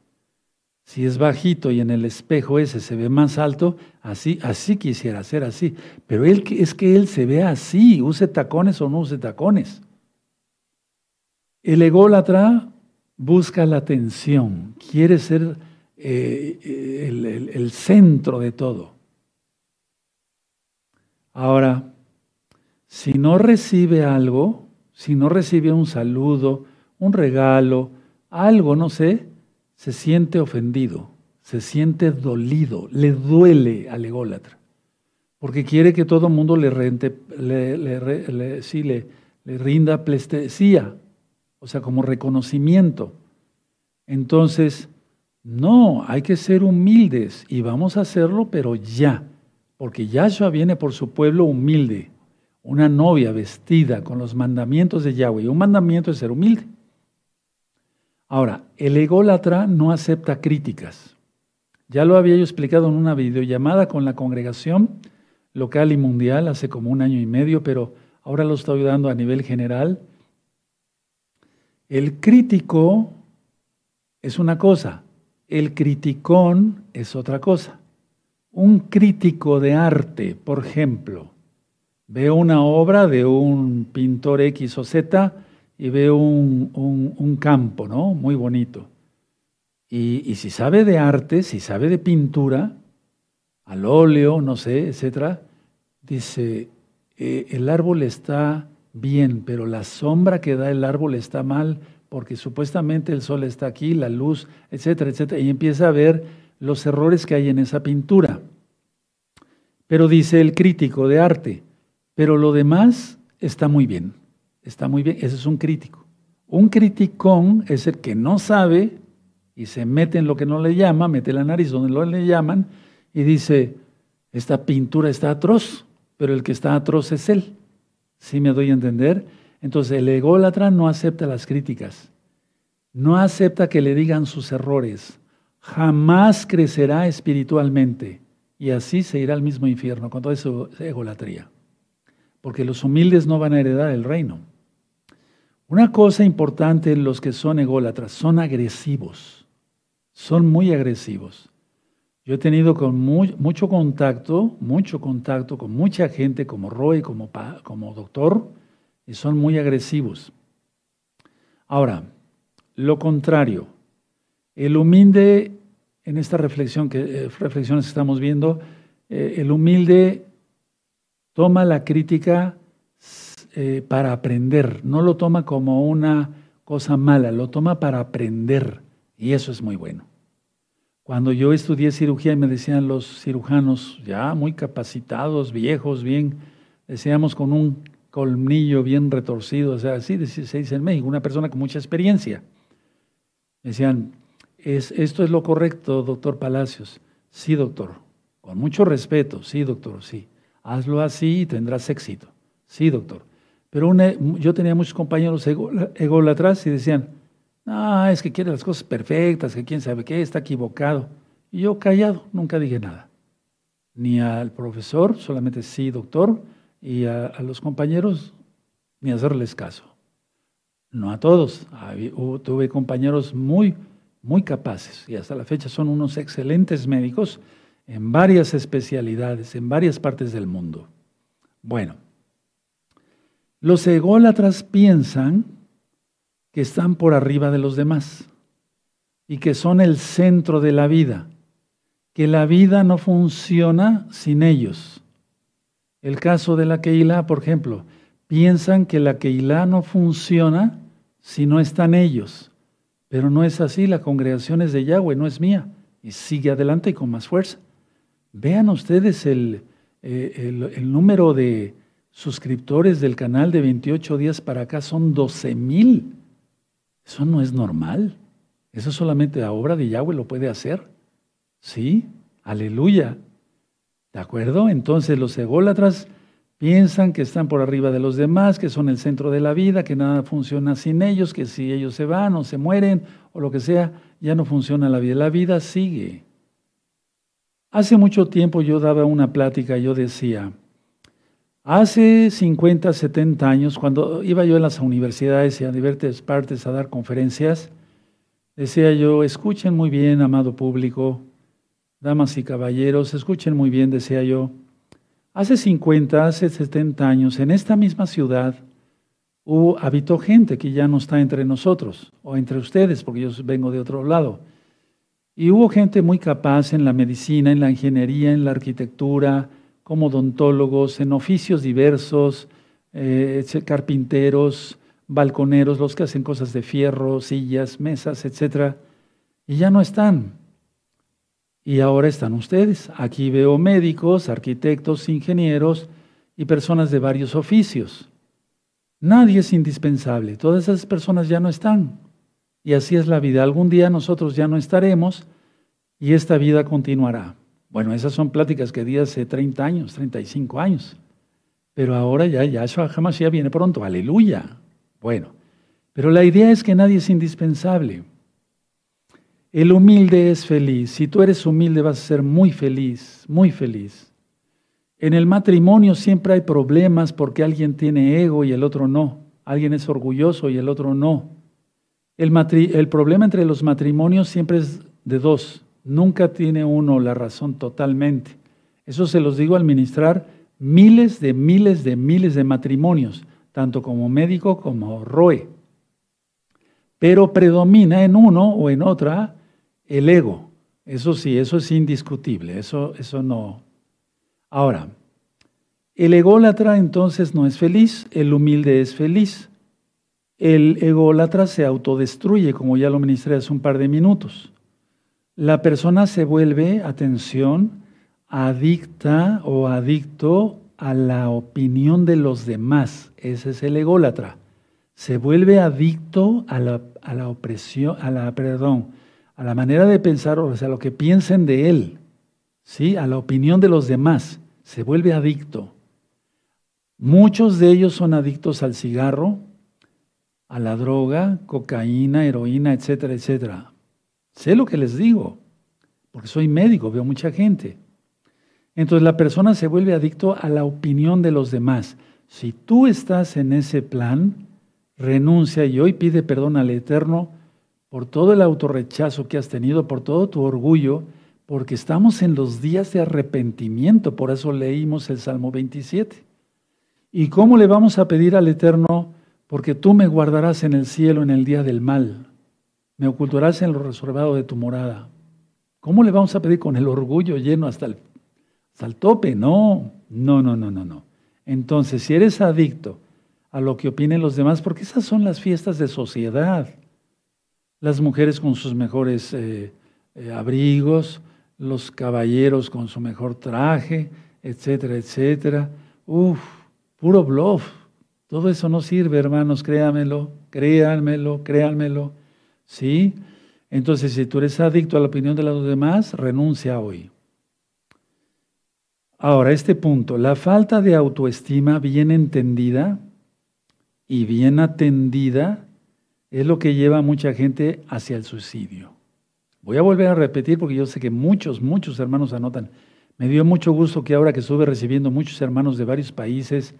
Si es bajito y en el espejo ese se ve más alto, así, así quisiera ser así. Pero él, es que él se ve así, use tacones o no use tacones. El ególatra busca la atención, quiere ser eh, el centro de todo. Ahora, si no recibe algo, si no recibe un saludo, un regalo, algo, no sé, se siente ofendido, se siente dolido, le duele al ególatra, porque quiere que todo el mundo le, rente, le, le, sí, le, rinda plestesía, o sea, como reconocimiento. Entonces, no, hay que ser humildes y vamos a hacerlo, pero ya, porque Yahshua viene por su pueblo humilde una novia vestida con los mandamientos de Yahweh. Un mandamiento es ser humilde. Ahora, el ególatra no acepta críticas. Ya lo había yo explicado en una videollamada con la congregación local y mundial hace como un año y medio, pero ahora lo estoy dando a nivel general. El crítico es una cosa, el criticón es otra cosa. Un crítico de arte, por ejemplo, Veo una obra de un pintor X o Z y veo un, campo, ¿no? Muy bonito. Y, si sabe de arte, si sabe de pintura, al óleo, no sé, etcétera, dice, eh, el árbol está bien, pero la sombra que da el árbol está mal, porque supuestamente el sol está aquí, la luz, etcétera, etcétera, y empieza a ver los errores que hay en esa pintura. Pero dice el crítico de arte, pero lo demás está muy bien, está muy bien, ese es un crítico. Un criticón es el que no sabe y se mete en lo que no le llama, mete la nariz donde no le llaman y dice, esta pintura está atroz, pero el que está atroz es él. ¿Sí me doy a entender? Entonces el ególatra no acepta las críticas, no acepta que le digan sus errores, jamás crecerá espiritualmente y así se irá al mismo infierno con toda esa egolatría porque los humildes no van a heredar el reino. Una cosa importante en los que son ególatras, son agresivos, son muy agresivos. Yo he tenido con mucho contacto, mucho contacto con mucha gente como Roy, como, como doctor, y son muy agresivos. Ahora, lo contrario, el humilde, en esta reflexión que, eh, reflexiones que estamos viendo, eh, el humilde toma la crítica eh, para aprender, no lo toma como una cosa mala, lo toma para aprender, y eso es muy bueno. Cuando yo estudié cirugía y me decían los cirujanos, ya muy capacitados, viejos, bien, decíamos con un colmillo bien retorcido, o sea, así se dice en México, una persona con mucha experiencia. decían, ¿Es, ¿esto es lo correcto, doctor Palacios? Sí, doctor. Con mucho respeto, sí, doctor, sí. Hazlo así y tendrás éxito. Sí, doctor. Pero yo tenía muchos compañeros ególatras y decían, Ah, es que quiere las cosas perfectas, que quién sabe qué, está equivocado. Y yo callado, nunca dije nada. Ni al profesor, solamente sí, doctor, y a, los compañeros, ni hacerles caso. No a todos. tuve compañeros muy, muy capaces y hasta la fecha son unos excelentes médicos en varias especialidades, en varias partes del mundo. Bueno, los ególatras piensan que están por arriba de los demás y que son el centro de la vida, que la vida no funciona sin ellos. El caso de la Keilah, por ejemplo, piensan que la Keilah no funciona si no están ellos, pero no es así, la congregación es de Yahweh, no es mía, y sigue adelante y con más fuerza. Vean ustedes el, eh, el, el número de suscriptores del canal de 28 días para acá, son 12 mil. Eso no es normal. Eso solamente la obra de Yahweh lo puede hacer. ¿Sí? Aleluya. ¿De acuerdo? Entonces los ególatras piensan que están por arriba de los demás, que son el centro de la vida, que nada funciona sin ellos, que si ellos se van o se mueren o lo que sea, ya no funciona la vida. La vida sigue. Hace mucho tiempo yo daba una plática, yo decía, Hace 50, 70 años, cuando iba yo a las universidades y a diversas partes a dar conferencias, decía yo, escuchen muy bien, amado público, damas y caballeros, escuchen muy bien, decía yo, hace 50, hace 70 años, en esta misma ciudad, hubo, habitó gente que ya no está entre nosotros, o entre ustedes, porque yo vengo de otro lado. Y hubo gente muy capaz en la medicina, en la ingeniería, en la arquitectura, como odontólogos, en oficios diversos, eh, carpinteros, balconeros, los que hacen cosas de fierro, sillas, mesas, etc. Y ya no están. Y ahora están ustedes. Aquí veo médicos, arquitectos, ingenieros y personas de varios oficios. Nadie es indispensable. Todas esas personas ya no están. Y así es la vida. Algún día nosotros ya no estaremos y esta vida continuará. Bueno, esas son pláticas que di hace 30 años, 35 años. Pero ahora ya Yahshua ya viene pronto, aleluya. Bueno, pero la idea es que nadie es indispensable. El humilde es feliz. Si tú eres humilde vas a ser muy feliz, muy feliz. En el matrimonio siempre hay problemas porque alguien tiene ego y el otro no. Alguien es orgulloso y el otro no. El, el problema entre los matrimonios siempre es de dos. Nunca tiene uno la razón totalmente. Eso se los digo al ministrar miles de miles de miles de matrimonios, tanto como médico como ROE. Pero predomina en uno o en otra el ego. Eso sí, eso es indiscutible, eso, eso no. Ahora, el ególatra entonces no es feliz, el humilde es feliz. El ególatra se autodestruye, como ya lo ministré hace un par de minutos la persona se vuelve, atención, adicta o adicto a la opinión de los demás. Ese es el ególatra. Se vuelve adicto a la, a la opresión, a la, perdón, a la manera de pensar, o sea, lo que piensen de él, ¿sí? a la opinión de los demás. Se vuelve adicto. Muchos de ellos son adictos al cigarro, a la droga, cocaína, heroína, etcétera, etcétera. Sé lo que les digo, porque soy médico, veo mucha gente. Entonces la persona se vuelve adicto a la opinión de los demás. Si tú estás en ese plan, renuncia y hoy pide perdón al Eterno por todo el autorrechazo que has tenido, por todo tu orgullo, porque estamos en los días de arrepentimiento, por eso leímos el Salmo 27. ¿Y cómo le vamos a pedir al Eterno? Porque tú me guardarás en el cielo en el día del mal, me ocultarás en lo reservado de tu morada. ¿Cómo le vamos a pedir con el orgullo lleno hasta el, hasta el tope? No, no, no, no, no, no. Entonces, si eres adicto a lo que opinen los demás, porque esas son las fiestas de sociedad, las mujeres con sus mejores eh, eh, abrigos, los caballeros con su mejor traje, etcétera, etcétera. Uf, puro bluff. Todo eso no sirve, hermanos, créanmelo, créanmelo, créanmelo. ¿Sí? Entonces, si tú eres adicto a la opinión de los demás, renuncia hoy. Ahora, este punto, la falta de autoestima bien entendida y bien atendida es lo que lleva a mucha gente hacia el suicidio. Voy a volver a repetir porque yo sé que muchos, muchos hermanos anotan. Me dio mucho gusto que ahora que estuve recibiendo muchos hermanos de varios países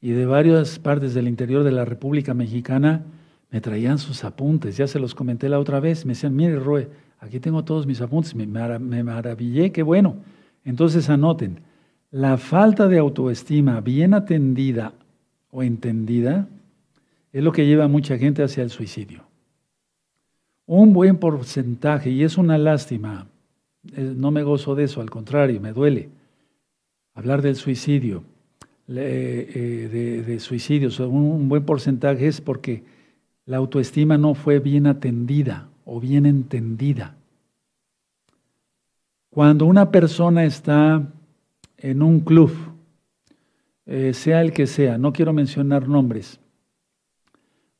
y de varias partes del interior de la República Mexicana, me traían sus apuntes. Ya se los comenté la otra vez. Me decían, mire, Roe, aquí tengo todos mis apuntes. Me, maravillé, qué bueno. Entonces anoten, la falta de autoestima bien atendida o entendida es lo que lleva a mucha gente hacia el suicidio un buen porcentaje, y es una lástima, eh, no me gozo de eso, al contrario, me duele hablar del suicidio, eh, de, de, suicidios, un, buen porcentaje es porque la autoestima no fue bien atendida o bien entendida. Cuando una persona está en un club, eh, sea el que sea, no quiero mencionar nombres,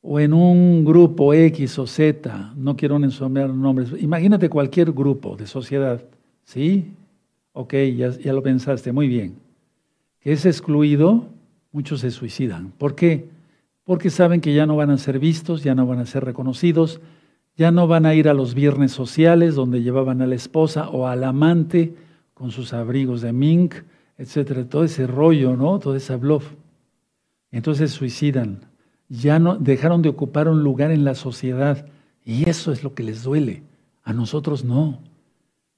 o en un grupo X o Z, no quiero mencionar nombres, imagínate cualquier grupo de sociedad, ¿sí? Ok, ya, ya lo pensaste, muy bien. Que es excluido, muchos se suicidan. ¿Por qué? Porque saben que ya no van a ser vistos, ya no van a ser reconocidos, ya no van a ir a los viernes sociales donde llevaban a la esposa o al amante con sus abrigos de mink, etcétera, todo ese rollo, ¿no? Todo ese bluff. Entonces suicidan ya no dejaron de ocupar un lugar en la sociedad y eso es lo que les duele. A nosotros no.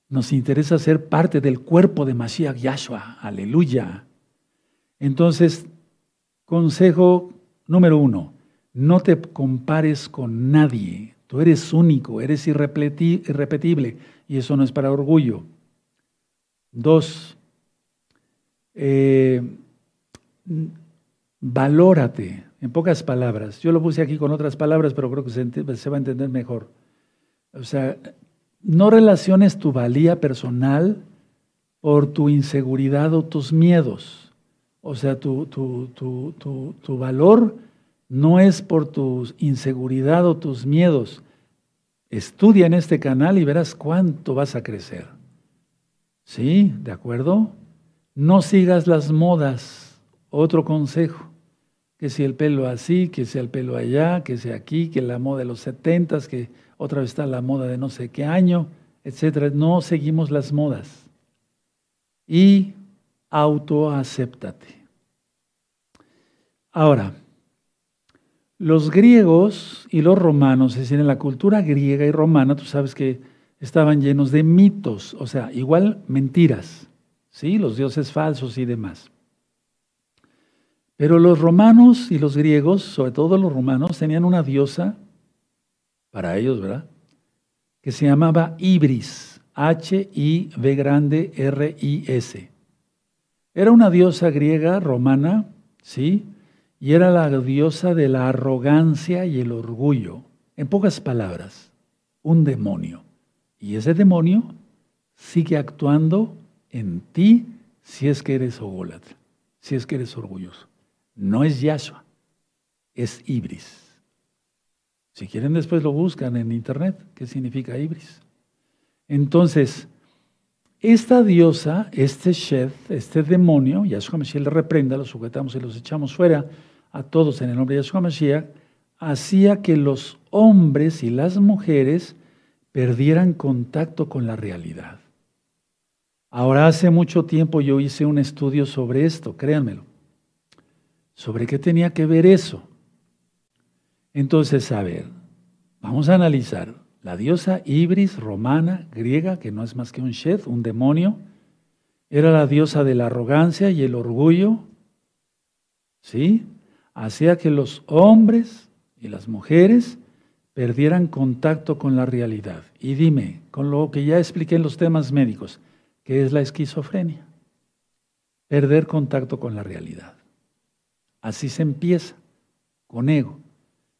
Nos interesa ser parte del cuerpo de Mashiach Yahshua. Aleluya. Entonces, consejo número uno, no te compares con nadie. Tú eres único, eres irrepetible y eso no es para orgullo. Dos, eh, valórate. En pocas palabras, yo lo puse aquí con otras palabras, pero creo que se, va a entender mejor. O sea, no relaciones tu valía personal por tu inseguridad o tus miedos. O sea, tu, tu, tu, tu, valor no es por tu inseguridad o tus miedos. Estudia en este canal y verás cuánto vas a crecer. ¿Sí? ¿De acuerdo? No sigas las modas. Otro consejo que si el pelo así, que sea el pelo allá, que sea aquí, que la moda de los setentas, que otra vez está la moda de no sé qué año, etcétera. No seguimos las modas. Y autoacéptate. Ahora, los griegos y los romanos, es decir, en la cultura griega y romana, tú sabes que estaban llenos de mitos, o sea, igual mentiras, ¿sí? Los dioses falsos y demás. Pero los romanos y los griegos, sobre todo los romanos, tenían una diosa, para ellos, ¿verdad? Que se llamaba Ibris, H-I-B grande R-I-S. Era una diosa griega romana, ¿sí? Y era la diosa de la arrogancia y el orgullo. En pocas palabras, un demonio. Y ese demonio sigue actuando en ti si es que eres ogólatra, si es que eres orgulloso. No es Yahshua, es Ibris. Si quieren después lo buscan en internet, ¿qué significa Ibris? Entonces, esta diosa, este Shed, este demonio, Yahshua Mashiach le reprenda, los sujetamos y los echamos fuera a todos en el nombre de Yahshua Mashiach, hacía que los hombres y las mujeres perdieran contacto con la realidad. Ahora hace mucho tiempo yo hice un estudio sobre esto, créanmelo. ¿Sobre qué tenía que ver eso? Entonces, a ver, vamos a analizar. La diosa Ibris romana, griega, que no es más que un shed, un demonio, era la diosa de la arrogancia y el orgullo, ¿sí? Hacía que los hombres y las mujeres perdieran contacto con la realidad. Y dime, con lo que ya expliqué en los temas médicos, ¿qué es la esquizofrenia? Perder contacto con la realidad. Así se empieza, con ego,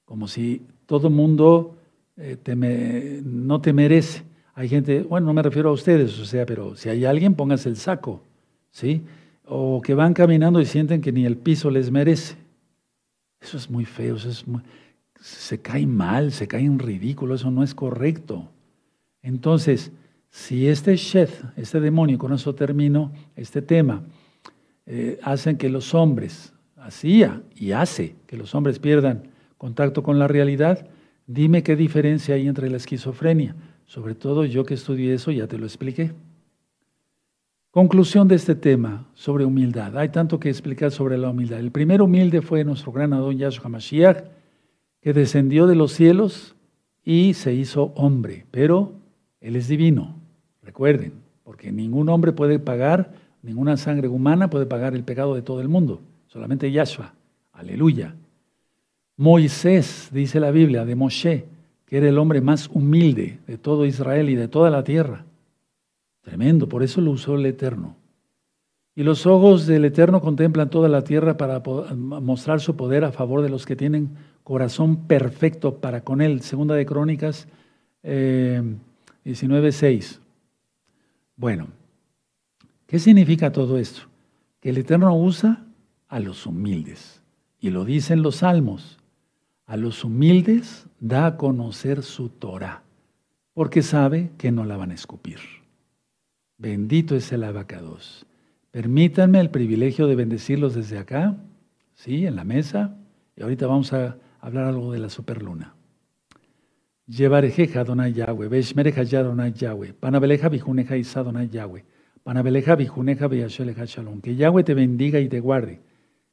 como si todo mundo eh, no te merece. Hay gente, bueno, no me refiero a ustedes, o sea, pero si hay alguien, póngase el saco, ¿sí? O que van caminando y sienten que ni el piso les merece. Eso es muy feo, eso es se cae mal, se cae en ridículo, eso no es correcto. Entonces, si este Shed, este demonio, con eso termino este tema, eh, hacen que los hombres, hacía y hace que los hombres pierdan contacto con la realidad, Dime qué diferencia hay entre la esquizofrenia. Sobre todo yo que estudié eso ya te lo expliqué. Conclusión de este tema sobre humildad. Hay tanto que explicar sobre la humildad. El primer humilde fue nuestro gran Adón Yahshua Mashiach, que descendió de los cielos y se hizo hombre. Pero Él es divino, recuerden, porque ningún hombre puede pagar, ninguna sangre humana puede pagar el pecado de todo el mundo. Solamente Yahshua. Aleluya. Moisés, dice la Biblia, de Moshe, que era el hombre más humilde de todo Israel y de toda la tierra. Tremendo, por eso lo usó el Eterno. Y los ojos del Eterno contemplan toda la tierra para mostrar su poder a favor de los que tienen corazón perfecto para con Él. Segunda de Crónicas eh, 19.6. Bueno, ¿qué significa todo esto? Que el Eterno usa a los humildes. Y lo dicen los salmos. A los humildes da a conocer su Torah, porque sabe que no la van a escupir. Bendito es el abacados. Permítanme el privilegio de bendecirlos desde acá, ¿sí? En la mesa. Y ahorita vamos a hablar algo de la superluna. Llevarejeja Donai Yahweh, Beshmereja Yadonai Yahweh, Panabeleja Bijuneja Isa Donai Yahweh, Panabeleja Bijuneja Beyasheleja Shalom. Que Yahweh te bendiga y te guarde.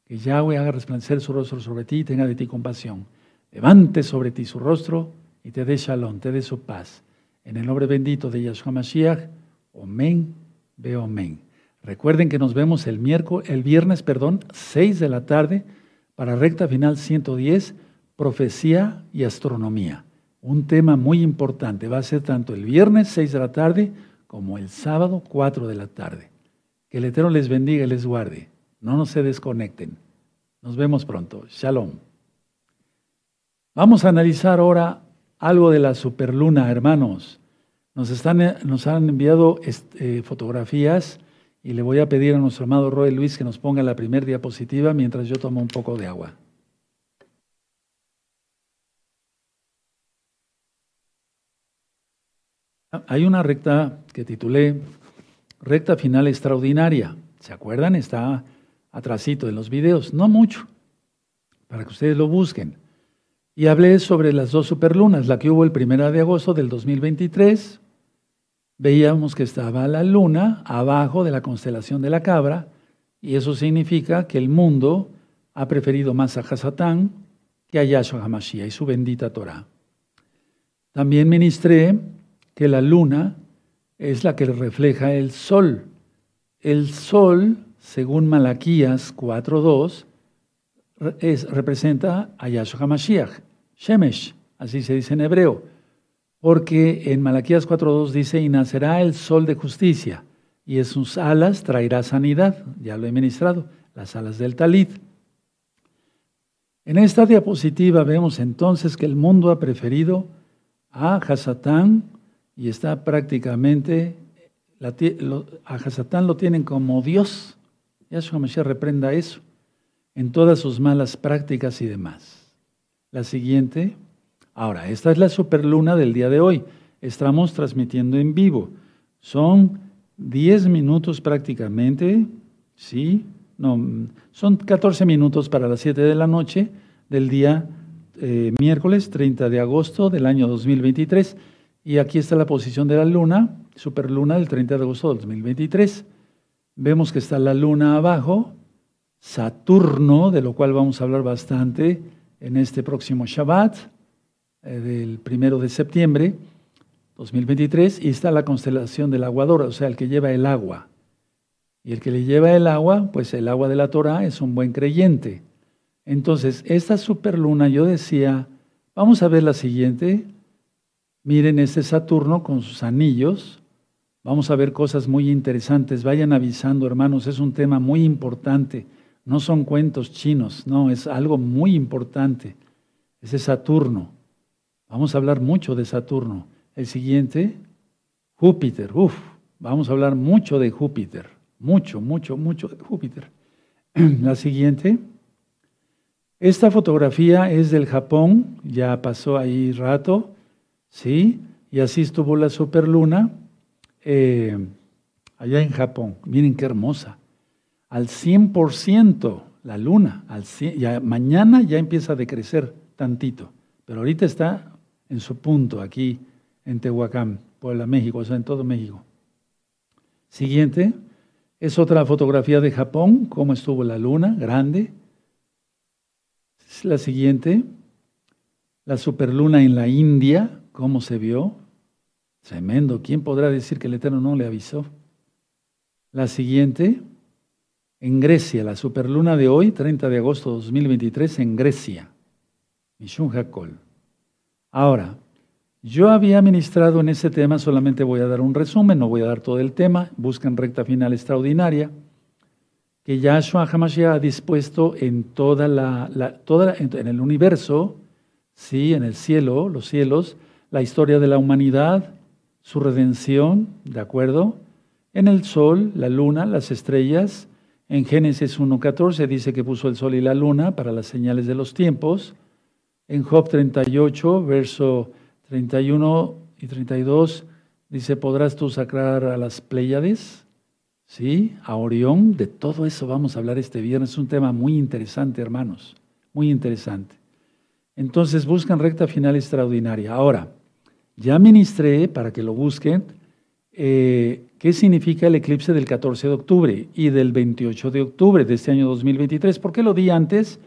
Que Yahweh haga resplandecer su rostro sobre ti y tenga de ti compasión levante sobre ti su rostro y te dé shalom, te dé su paz. En el nombre bendito de Yahshua Mashiach, Omen, ve Omen. Recuerden que nos vemos el miércoles, el viernes, perdón, 6 de la tarde para recta final 110, profecía y astronomía. Un tema muy importante. Va a ser tanto el viernes 6 de la tarde como el sábado 4 de la tarde. Que el Eterno les bendiga y les guarde. No nos se desconecten. Nos vemos pronto. Shalom. Vamos a analizar ahora algo de la superluna, hermanos. Nos, están, nos han enviado este, fotografías y le voy a pedir a nuestro amado Roy Luis que nos ponga la primera diapositiva mientras yo tomo un poco de agua. Hay una recta que titulé Recta Final Extraordinaria. ¿Se acuerdan? Está atrasito en los videos. No mucho, para que ustedes lo busquen. Y hablé sobre las dos superlunas, la que hubo el 1 de agosto del 2023. Veíamos que estaba la luna abajo de la constelación de la cabra, y eso significa que el mundo ha preferido más a Hasatán que a Yahshua HaMashiach y su bendita Torah. También ministré que la luna es la que refleja el sol. El sol, según Malaquías 4.2, es, representa a Yahshua HaMashiach, Shemesh, así se dice en hebreo, porque en Malaquías 4.2 dice, y nacerá el sol de justicia, y en sus alas traerá sanidad, ya lo he ministrado, las alas del talit. En esta diapositiva vemos entonces que el mundo ha preferido a Hasatán y está prácticamente, a Hasatán lo tienen como Dios. Yahshua Mashiach reprenda eso en todas sus malas prácticas y demás. La siguiente. Ahora, esta es la superluna del día de hoy. Estamos transmitiendo en vivo. Son 10 minutos prácticamente, ¿sí? No, son 14 minutos para las 7 de la noche del día eh, miércoles 30 de agosto del año 2023. Y aquí está la posición de la luna, superluna del 30 de agosto del 2023. Vemos que está la luna abajo, Saturno, de lo cual vamos a hablar bastante en este próximo Shabbat, eh, del primero de septiembre, 2023, y está la constelación del aguador, o sea, el que lleva el agua. Y el que le lleva el agua, pues el agua de la Torah es un buen creyente. Entonces, esta superluna, yo decía, vamos a ver la siguiente. Miren este Saturno con sus anillos. Vamos a ver cosas muy interesantes. Vayan avisando, hermanos, es un tema muy importante. No son cuentos chinos, no, es algo muy importante. Ese Saturno. Vamos a hablar mucho de Saturno. El siguiente, Júpiter. Uf, vamos a hablar mucho de Júpiter. Mucho, mucho, mucho de Júpiter. La siguiente. Esta fotografía es del Japón, ya pasó ahí rato, ¿sí? Y así estuvo la superluna eh, allá en Japón. Miren qué hermosa. Al 100% la luna, al ya, mañana ya empieza a decrecer tantito, pero ahorita está en su punto aquí en Tehuacán, Puebla, México, o sea, en todo México. Siguiente, es otra fotografía de Japón, cómo estuvo la luna, grande. La siguiente, la superluna en la India, cómo se vio. Tremendo, ¿quién podrá decir que el Eterno no le avisó? La siguiente, en Grecia, la superluna de hoy, 30 de agosto de 2023, en Grecia. Mishun Hakol. Ahora, yo había ministrado en ese tema, solamente voy a dar un resumen, no voy a dar todo el tema, buscan recta final extraordinaria, que Yahshua Hamashiach ha dispuesto en toda la, toda en el universo, sí, en el cielo, los cielos, la historia de la humanidad, su redención, ¿de acuerdo? En el sol, la luna, las estrellas. En Génesis 1.14 dice que puso el sol y la luna para las señales de los tiempos. En Job 38, verso 31 y 32 dice, ¿podrás tú sacar a las Pléyades? ¿Sí? A Orión. De todo eso vamos a hablar este viernes. Es un tema muy interesante, hermanos. Muy interesante. Entonces buscan recta final extraordinaria. Ahora, ya ministré, para que lo busquen, eh, qué significa el eclipse del 14 de octubre y del 28 de octubre de este año 2023. ¿Por qué lo di antes?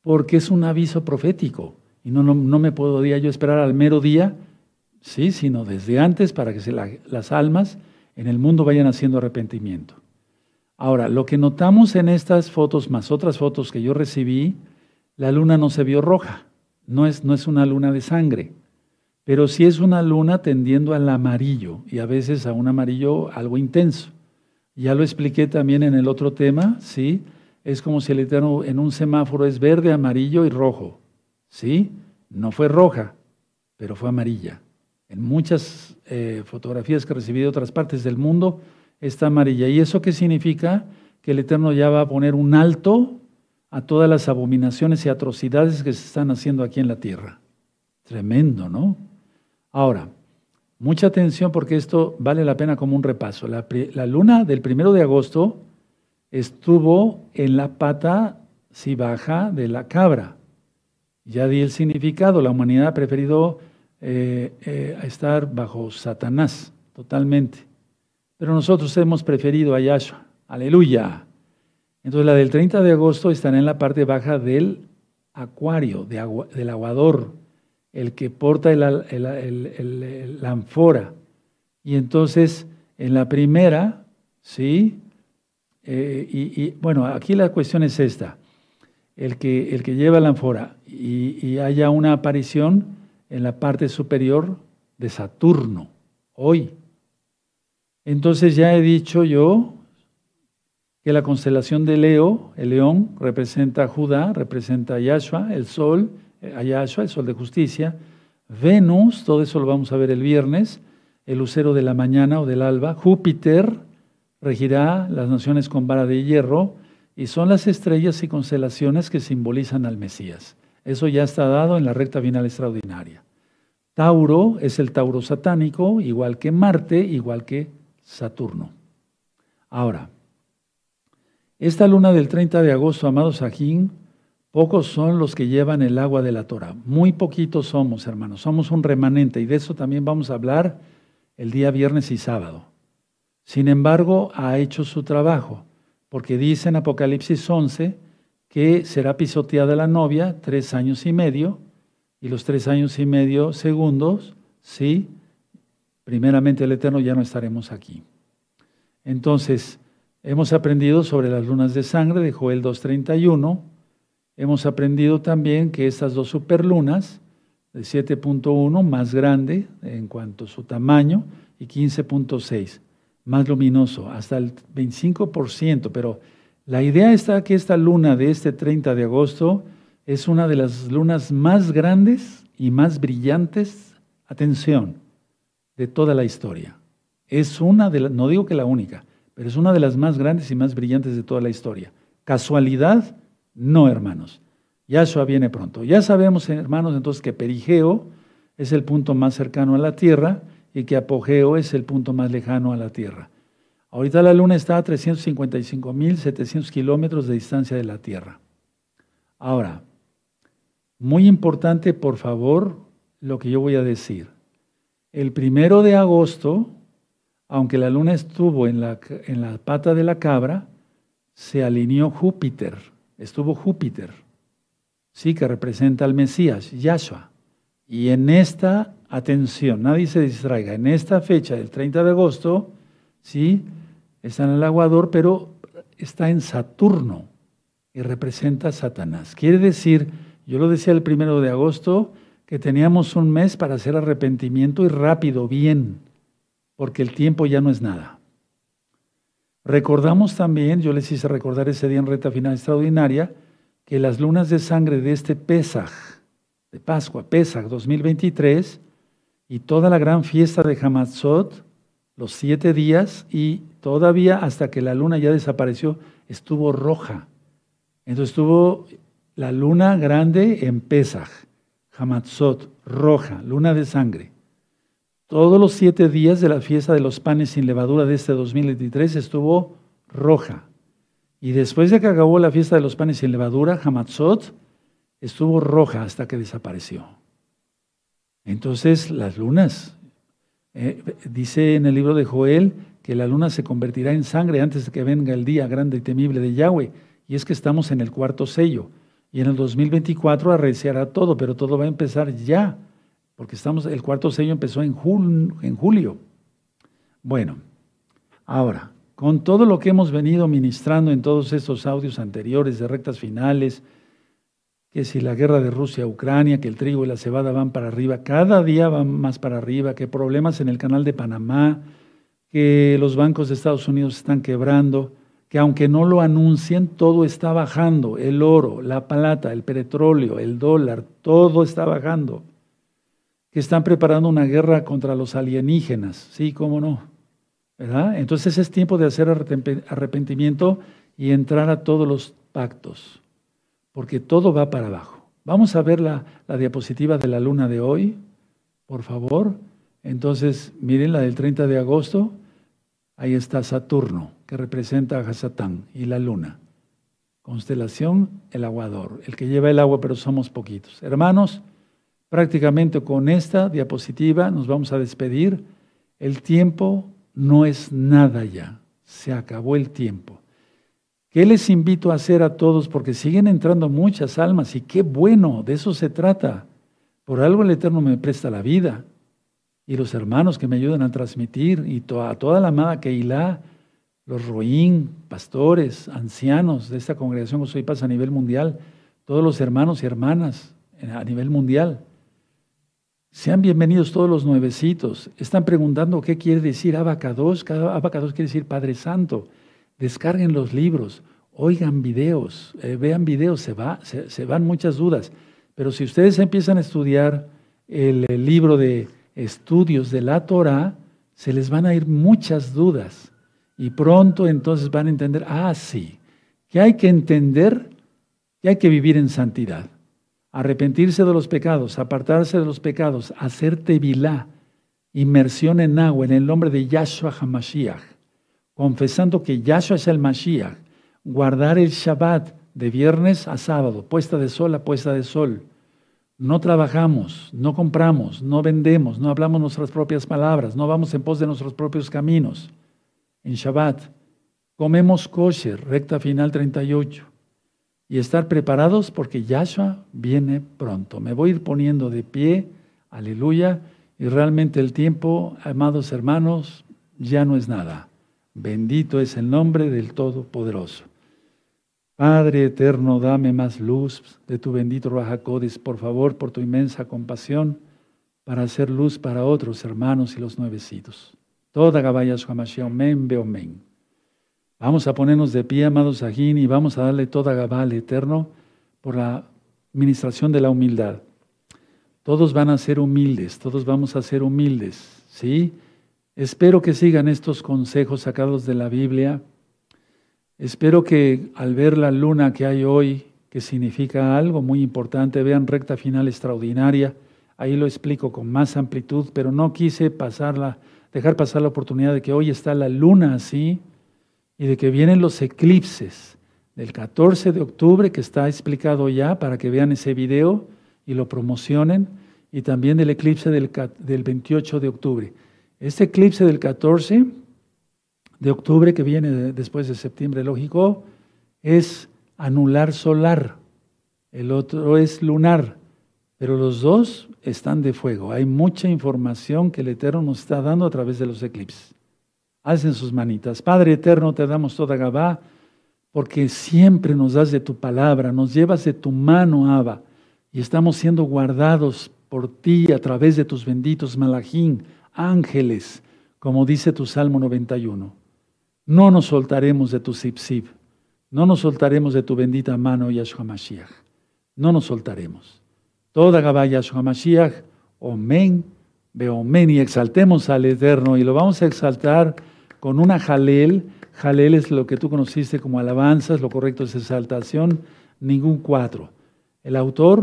Porque es un aviso profético. Y no, no, me podía yo esperar al mero día, sí, sino desde antes para que las almas en el mundo vayan haciendo arrepentimiento. Ahora, lo que notamos en estas fotos, más otras fotos que yo recibí, la luna no se vio roja, no es, no es una luna de sangre, pero sí es una luna tendiendo al amarillo y a veces a un amarillo algo intenso. Ya lo expliqué también en el otro tema, ¿sí? Es como si el Eterno en un semáforo es verde, amarillo y rojo. ¿sí? No fue roja, pero fue amarilla. En muchas eh, fotografías que recibí de otras partes del mundo está amarilla. ¿Y eso qué significa? Que el Eterno ya va a poner un alto a todas las abominaciones y atrocidades que se están haciendo aquí en la tierra. Tremendo, ¿no? Ahora, mucha atención porque esto vale la pena como un repaso. La, luna del primero de agosto estuvo en la pata, si baja, de la cabra. Ya di el significado, la humanidad ha preferido eh, eh, estar bajo Satanás totalmente. Pero nosotros hemos preferido a Yahshua. Aleluya. Entonces la del 30 de agosto estará en la parte baja del acuario, del aguador, el que porta la ánfora. Y entonces en la primera, ¿sí? Eh, y, y bueno, aquí la cuestión es esta el que, el que lleva la ánfora y, haya una aparición en la parte superior de Saturno, hoy. Entonces ya he dicho yo que la constelación de Leo, el león, representa a Judá, representa a Yahshua, el sol, a Yahshua, el sol de justicia. Venus, todo eso lo vamos a ver el viernes, el lucero de la mañana o del alba. Júpiter regirá las naciones con vara de hierro y son las estrellas y constelaciones que simbolizan al Mesías. Eso ya está dado en la recta final extraordinaria. Tauro es el Tauro satánico, igual que Marte, igual que Saturno. Ahora, esta luna del 30 de agosto, amados Sajín, pocos son los que llevan el agua de la Torah. Muy poquitos somos, hermanos. Somos un remanente y de eso también vamos a hablar el día viernes y sábado. Sin embargo, ha hecho su trabajo porque dice en Apocalipsis 11 que será pisoteada la novia tres años y medio, y los tres años y medio segundos, ¿sí? primeramente el Eterno, ya no estaremos aquí. Entonces, hemos aprendido sobre las lunas de sangre de Joel 2.31. Hemos aprendido también que estas dos superlunas, de 7.1, más grande en cuanto a su tamaño, y 15.6, más luminoso, hasta el 25%. Pero la idea está que esta luna de este 30 de agosto es una de las lunas más grandes y más brillantes, atención, de toda la historia. Es una de las, no digo que la única, pero es una de las más grandes y más brillantes de toda la historia. ¿Casualidad? No, hermanos. Yahshua viene pronto. Ya sabemos, hermanos, entonces que Perigeo es el punto más cercano a la Tierra y que Apogeo es el punto más lejano a la Tierra. Ahorita la Luna está a 355.700 kilómetros de distancia de la Tierra. Ahora, muy importante, por favor, lo que yo voy a decir. El primero de agosto, aunque la luna estuvo en la, en la pata de la cabra, se alineó Júpiter, estuvo Júpiter, sí, que representa al Mesías, Yahshua. Y en esta, atención, nadie se distraiga, en esta fecha del 30 de agosto, sí, está en el aguador, pero está en Saturno y representa a Satanás. Quiere decir yo lo decía el primero de agosto, que teníamos un mes para hacer arrepentimiento y rápido, bien, porque el tiempo ya no es nada. Recordamos también, yo les hice recordar ese día en reta final extraordinaria, que las lunas de sangre de este Pesaj, de Pascua, Pesaj 2023, y toda la gran fiesta de Hamatzot, los siete días, y todavía hasta que la luna ya desapareció, estuvo roja. Entonces estuvo la luna grande en Pesach, Hamatzot, roja, luna de sangre. Todos los siete días de la fiesta de los panes sin levadura de este 2023 estuvo roja. Y después de que acabó la fiesta de los panes sin levadura, Hamatzot, estuvo roja hasta que desapareció. Entonces las lunas, eh, dice en el libro de Joel que la luna se convertirá en sangre antes de que venga el día grande y temible de Yahweh. Y es que estamos en el cuarto sello. Y en el 2024 arreciará todo, pero todo va a empezar ya, porque estamos, el cuarto sello empezó en, en julio. Bueno, ahora, con todo lo que hemos venido ministrando en todos estos audios anteriores de rectas finales, que si la guerra de Rusia-Ucrania, que el trigo y la cebada van para arriba, cada día van más para arriba, que problemas en el canal de Panamá, que los bancos de Estados Unidos están quebrando, que aunque no lo anuncien, todo está bajando, el oro, la plata, el petróleo, el dólar, todo está bajando, que están preparando una guerra contra los alienígenas, sí, cómo no, ¿verdad? Entonces es tiempo de hacer arrepentimiento y entrar a todos los pactos, porque todo va para abajo. Vamos a ver la, la diapositiva de la luna de hoy, por favor. Entonces, miren la del 30 de agosto, ahí está Saturno que representa a Hasatán y la luna. Constelación, el aguador, el que lleva el agua, pero somos poquitos. Hermanos, prácticamente con esta diapositiva nos vamos a despedir. El tiempo no es nada ya, se acabó el tiempo. ¿Qué les invito a hacer a todos? Porque siguen entrando muchas almas y qué bueno, de eso se trata. Por algo el Eterno me presta la vida y los hermanos que me ayudan a transmitir y a toda la amada Keilah los roín, pastores, ancianos de esta congregación soy Paz a nivel mundial, todos los hermanos y hermanas a nivel mundial. Sean bienvenidos todos los nuevecitos. Están preguntando qué quiere decir abacados. Abacados quiere decir Padre Santo. Descarguen los libros, oigan videos, eh, vean videos, se, va, se, van muchas dudas. Pero si ustedes empiezan a estudiar el, el libro de estudios de la Torah, se les van a ir muchas dudas. Y pronto entonces van a entender, ah, sí, que hay que entender que hay que vivir en santidad, arrepentirse de los pecados, apartarse de los pecados, hacer tevilá, inmersión en agua en el nombre de Yahshua HaMashiach, confesando que Yahshua es el Mashiach, guardar el Shabbat de viernes a sábado, puesta de sol a puesta de sol. No trabajamos, no compramos, no vendemos, no hablamos nuestras propias palabras, no vamos en pos de nuestros propios caminos en Shabbat. Comemos kosher, recta final 38. Y estar preparados porque Yahshua viene pronto. Me voy a ir poniendo de pie, aleluya. Y realmente el tiempo, amados hermanos, ya no es nada. Bendito es el nombre del Todopoderoso. Padre eterno, dame más luz de tu bendito Rajacodes, por favor, por tu inmensa compasión, para hacer luz para otros hermanos y los nuevecitos. Toda Gabaya Omen Beomen. Vamos a ponernos de pie, amados Ajín, y vamos a darle toda Gabá al Eterno por la ministración de la humildad. Todos van a ser humildes, todos vamos a ser humildes, ¿sí? Espero que sigan estos consejos sacados de la Biblia. Espero que al ver la luna que hay hoy, que significa algo muy importante, vean recta final extraordinaria. Ahí lo explico con más amplitud, pero no quise pasarla, dejar pasar la oportunidad de que hoy está la luna así y de que vienen los eclipses del 14 de octubre, que está explicado ya para que vean ese video y lo promocionen, y también del eclipse del, 28 de octubre. Este eclipse del 14 de octubre, que viene después de septiembre, lógico, es anular solar, el otro es lunar, pero los dos están de fuego. Hay mucha información que el Eterno nos está dando a través de los eclipses. Hacen sus manitas. Padre Eterno, te damos toda Gabá, porque siempre nos das de tu palabra, nos llevas de tu mano, Abba y estamos siendo guardados por ti a través de tus benditos malajín, ángeles, como dice tu Salmo 91. No nos soltaremos de tu sipsib, no nos soltaremos de tu bendita mano, Yahshua Mashiach. No nos soltaremos. Toda Gabá Yahshua Mashiach, Omen, Beomen, y exaltemos al Eterno, y lo vamos a exaltar con una jalel. Jalel es lo que tú conociste como alabanzas, lo correcto es exaltación, ningún cuatro. El autor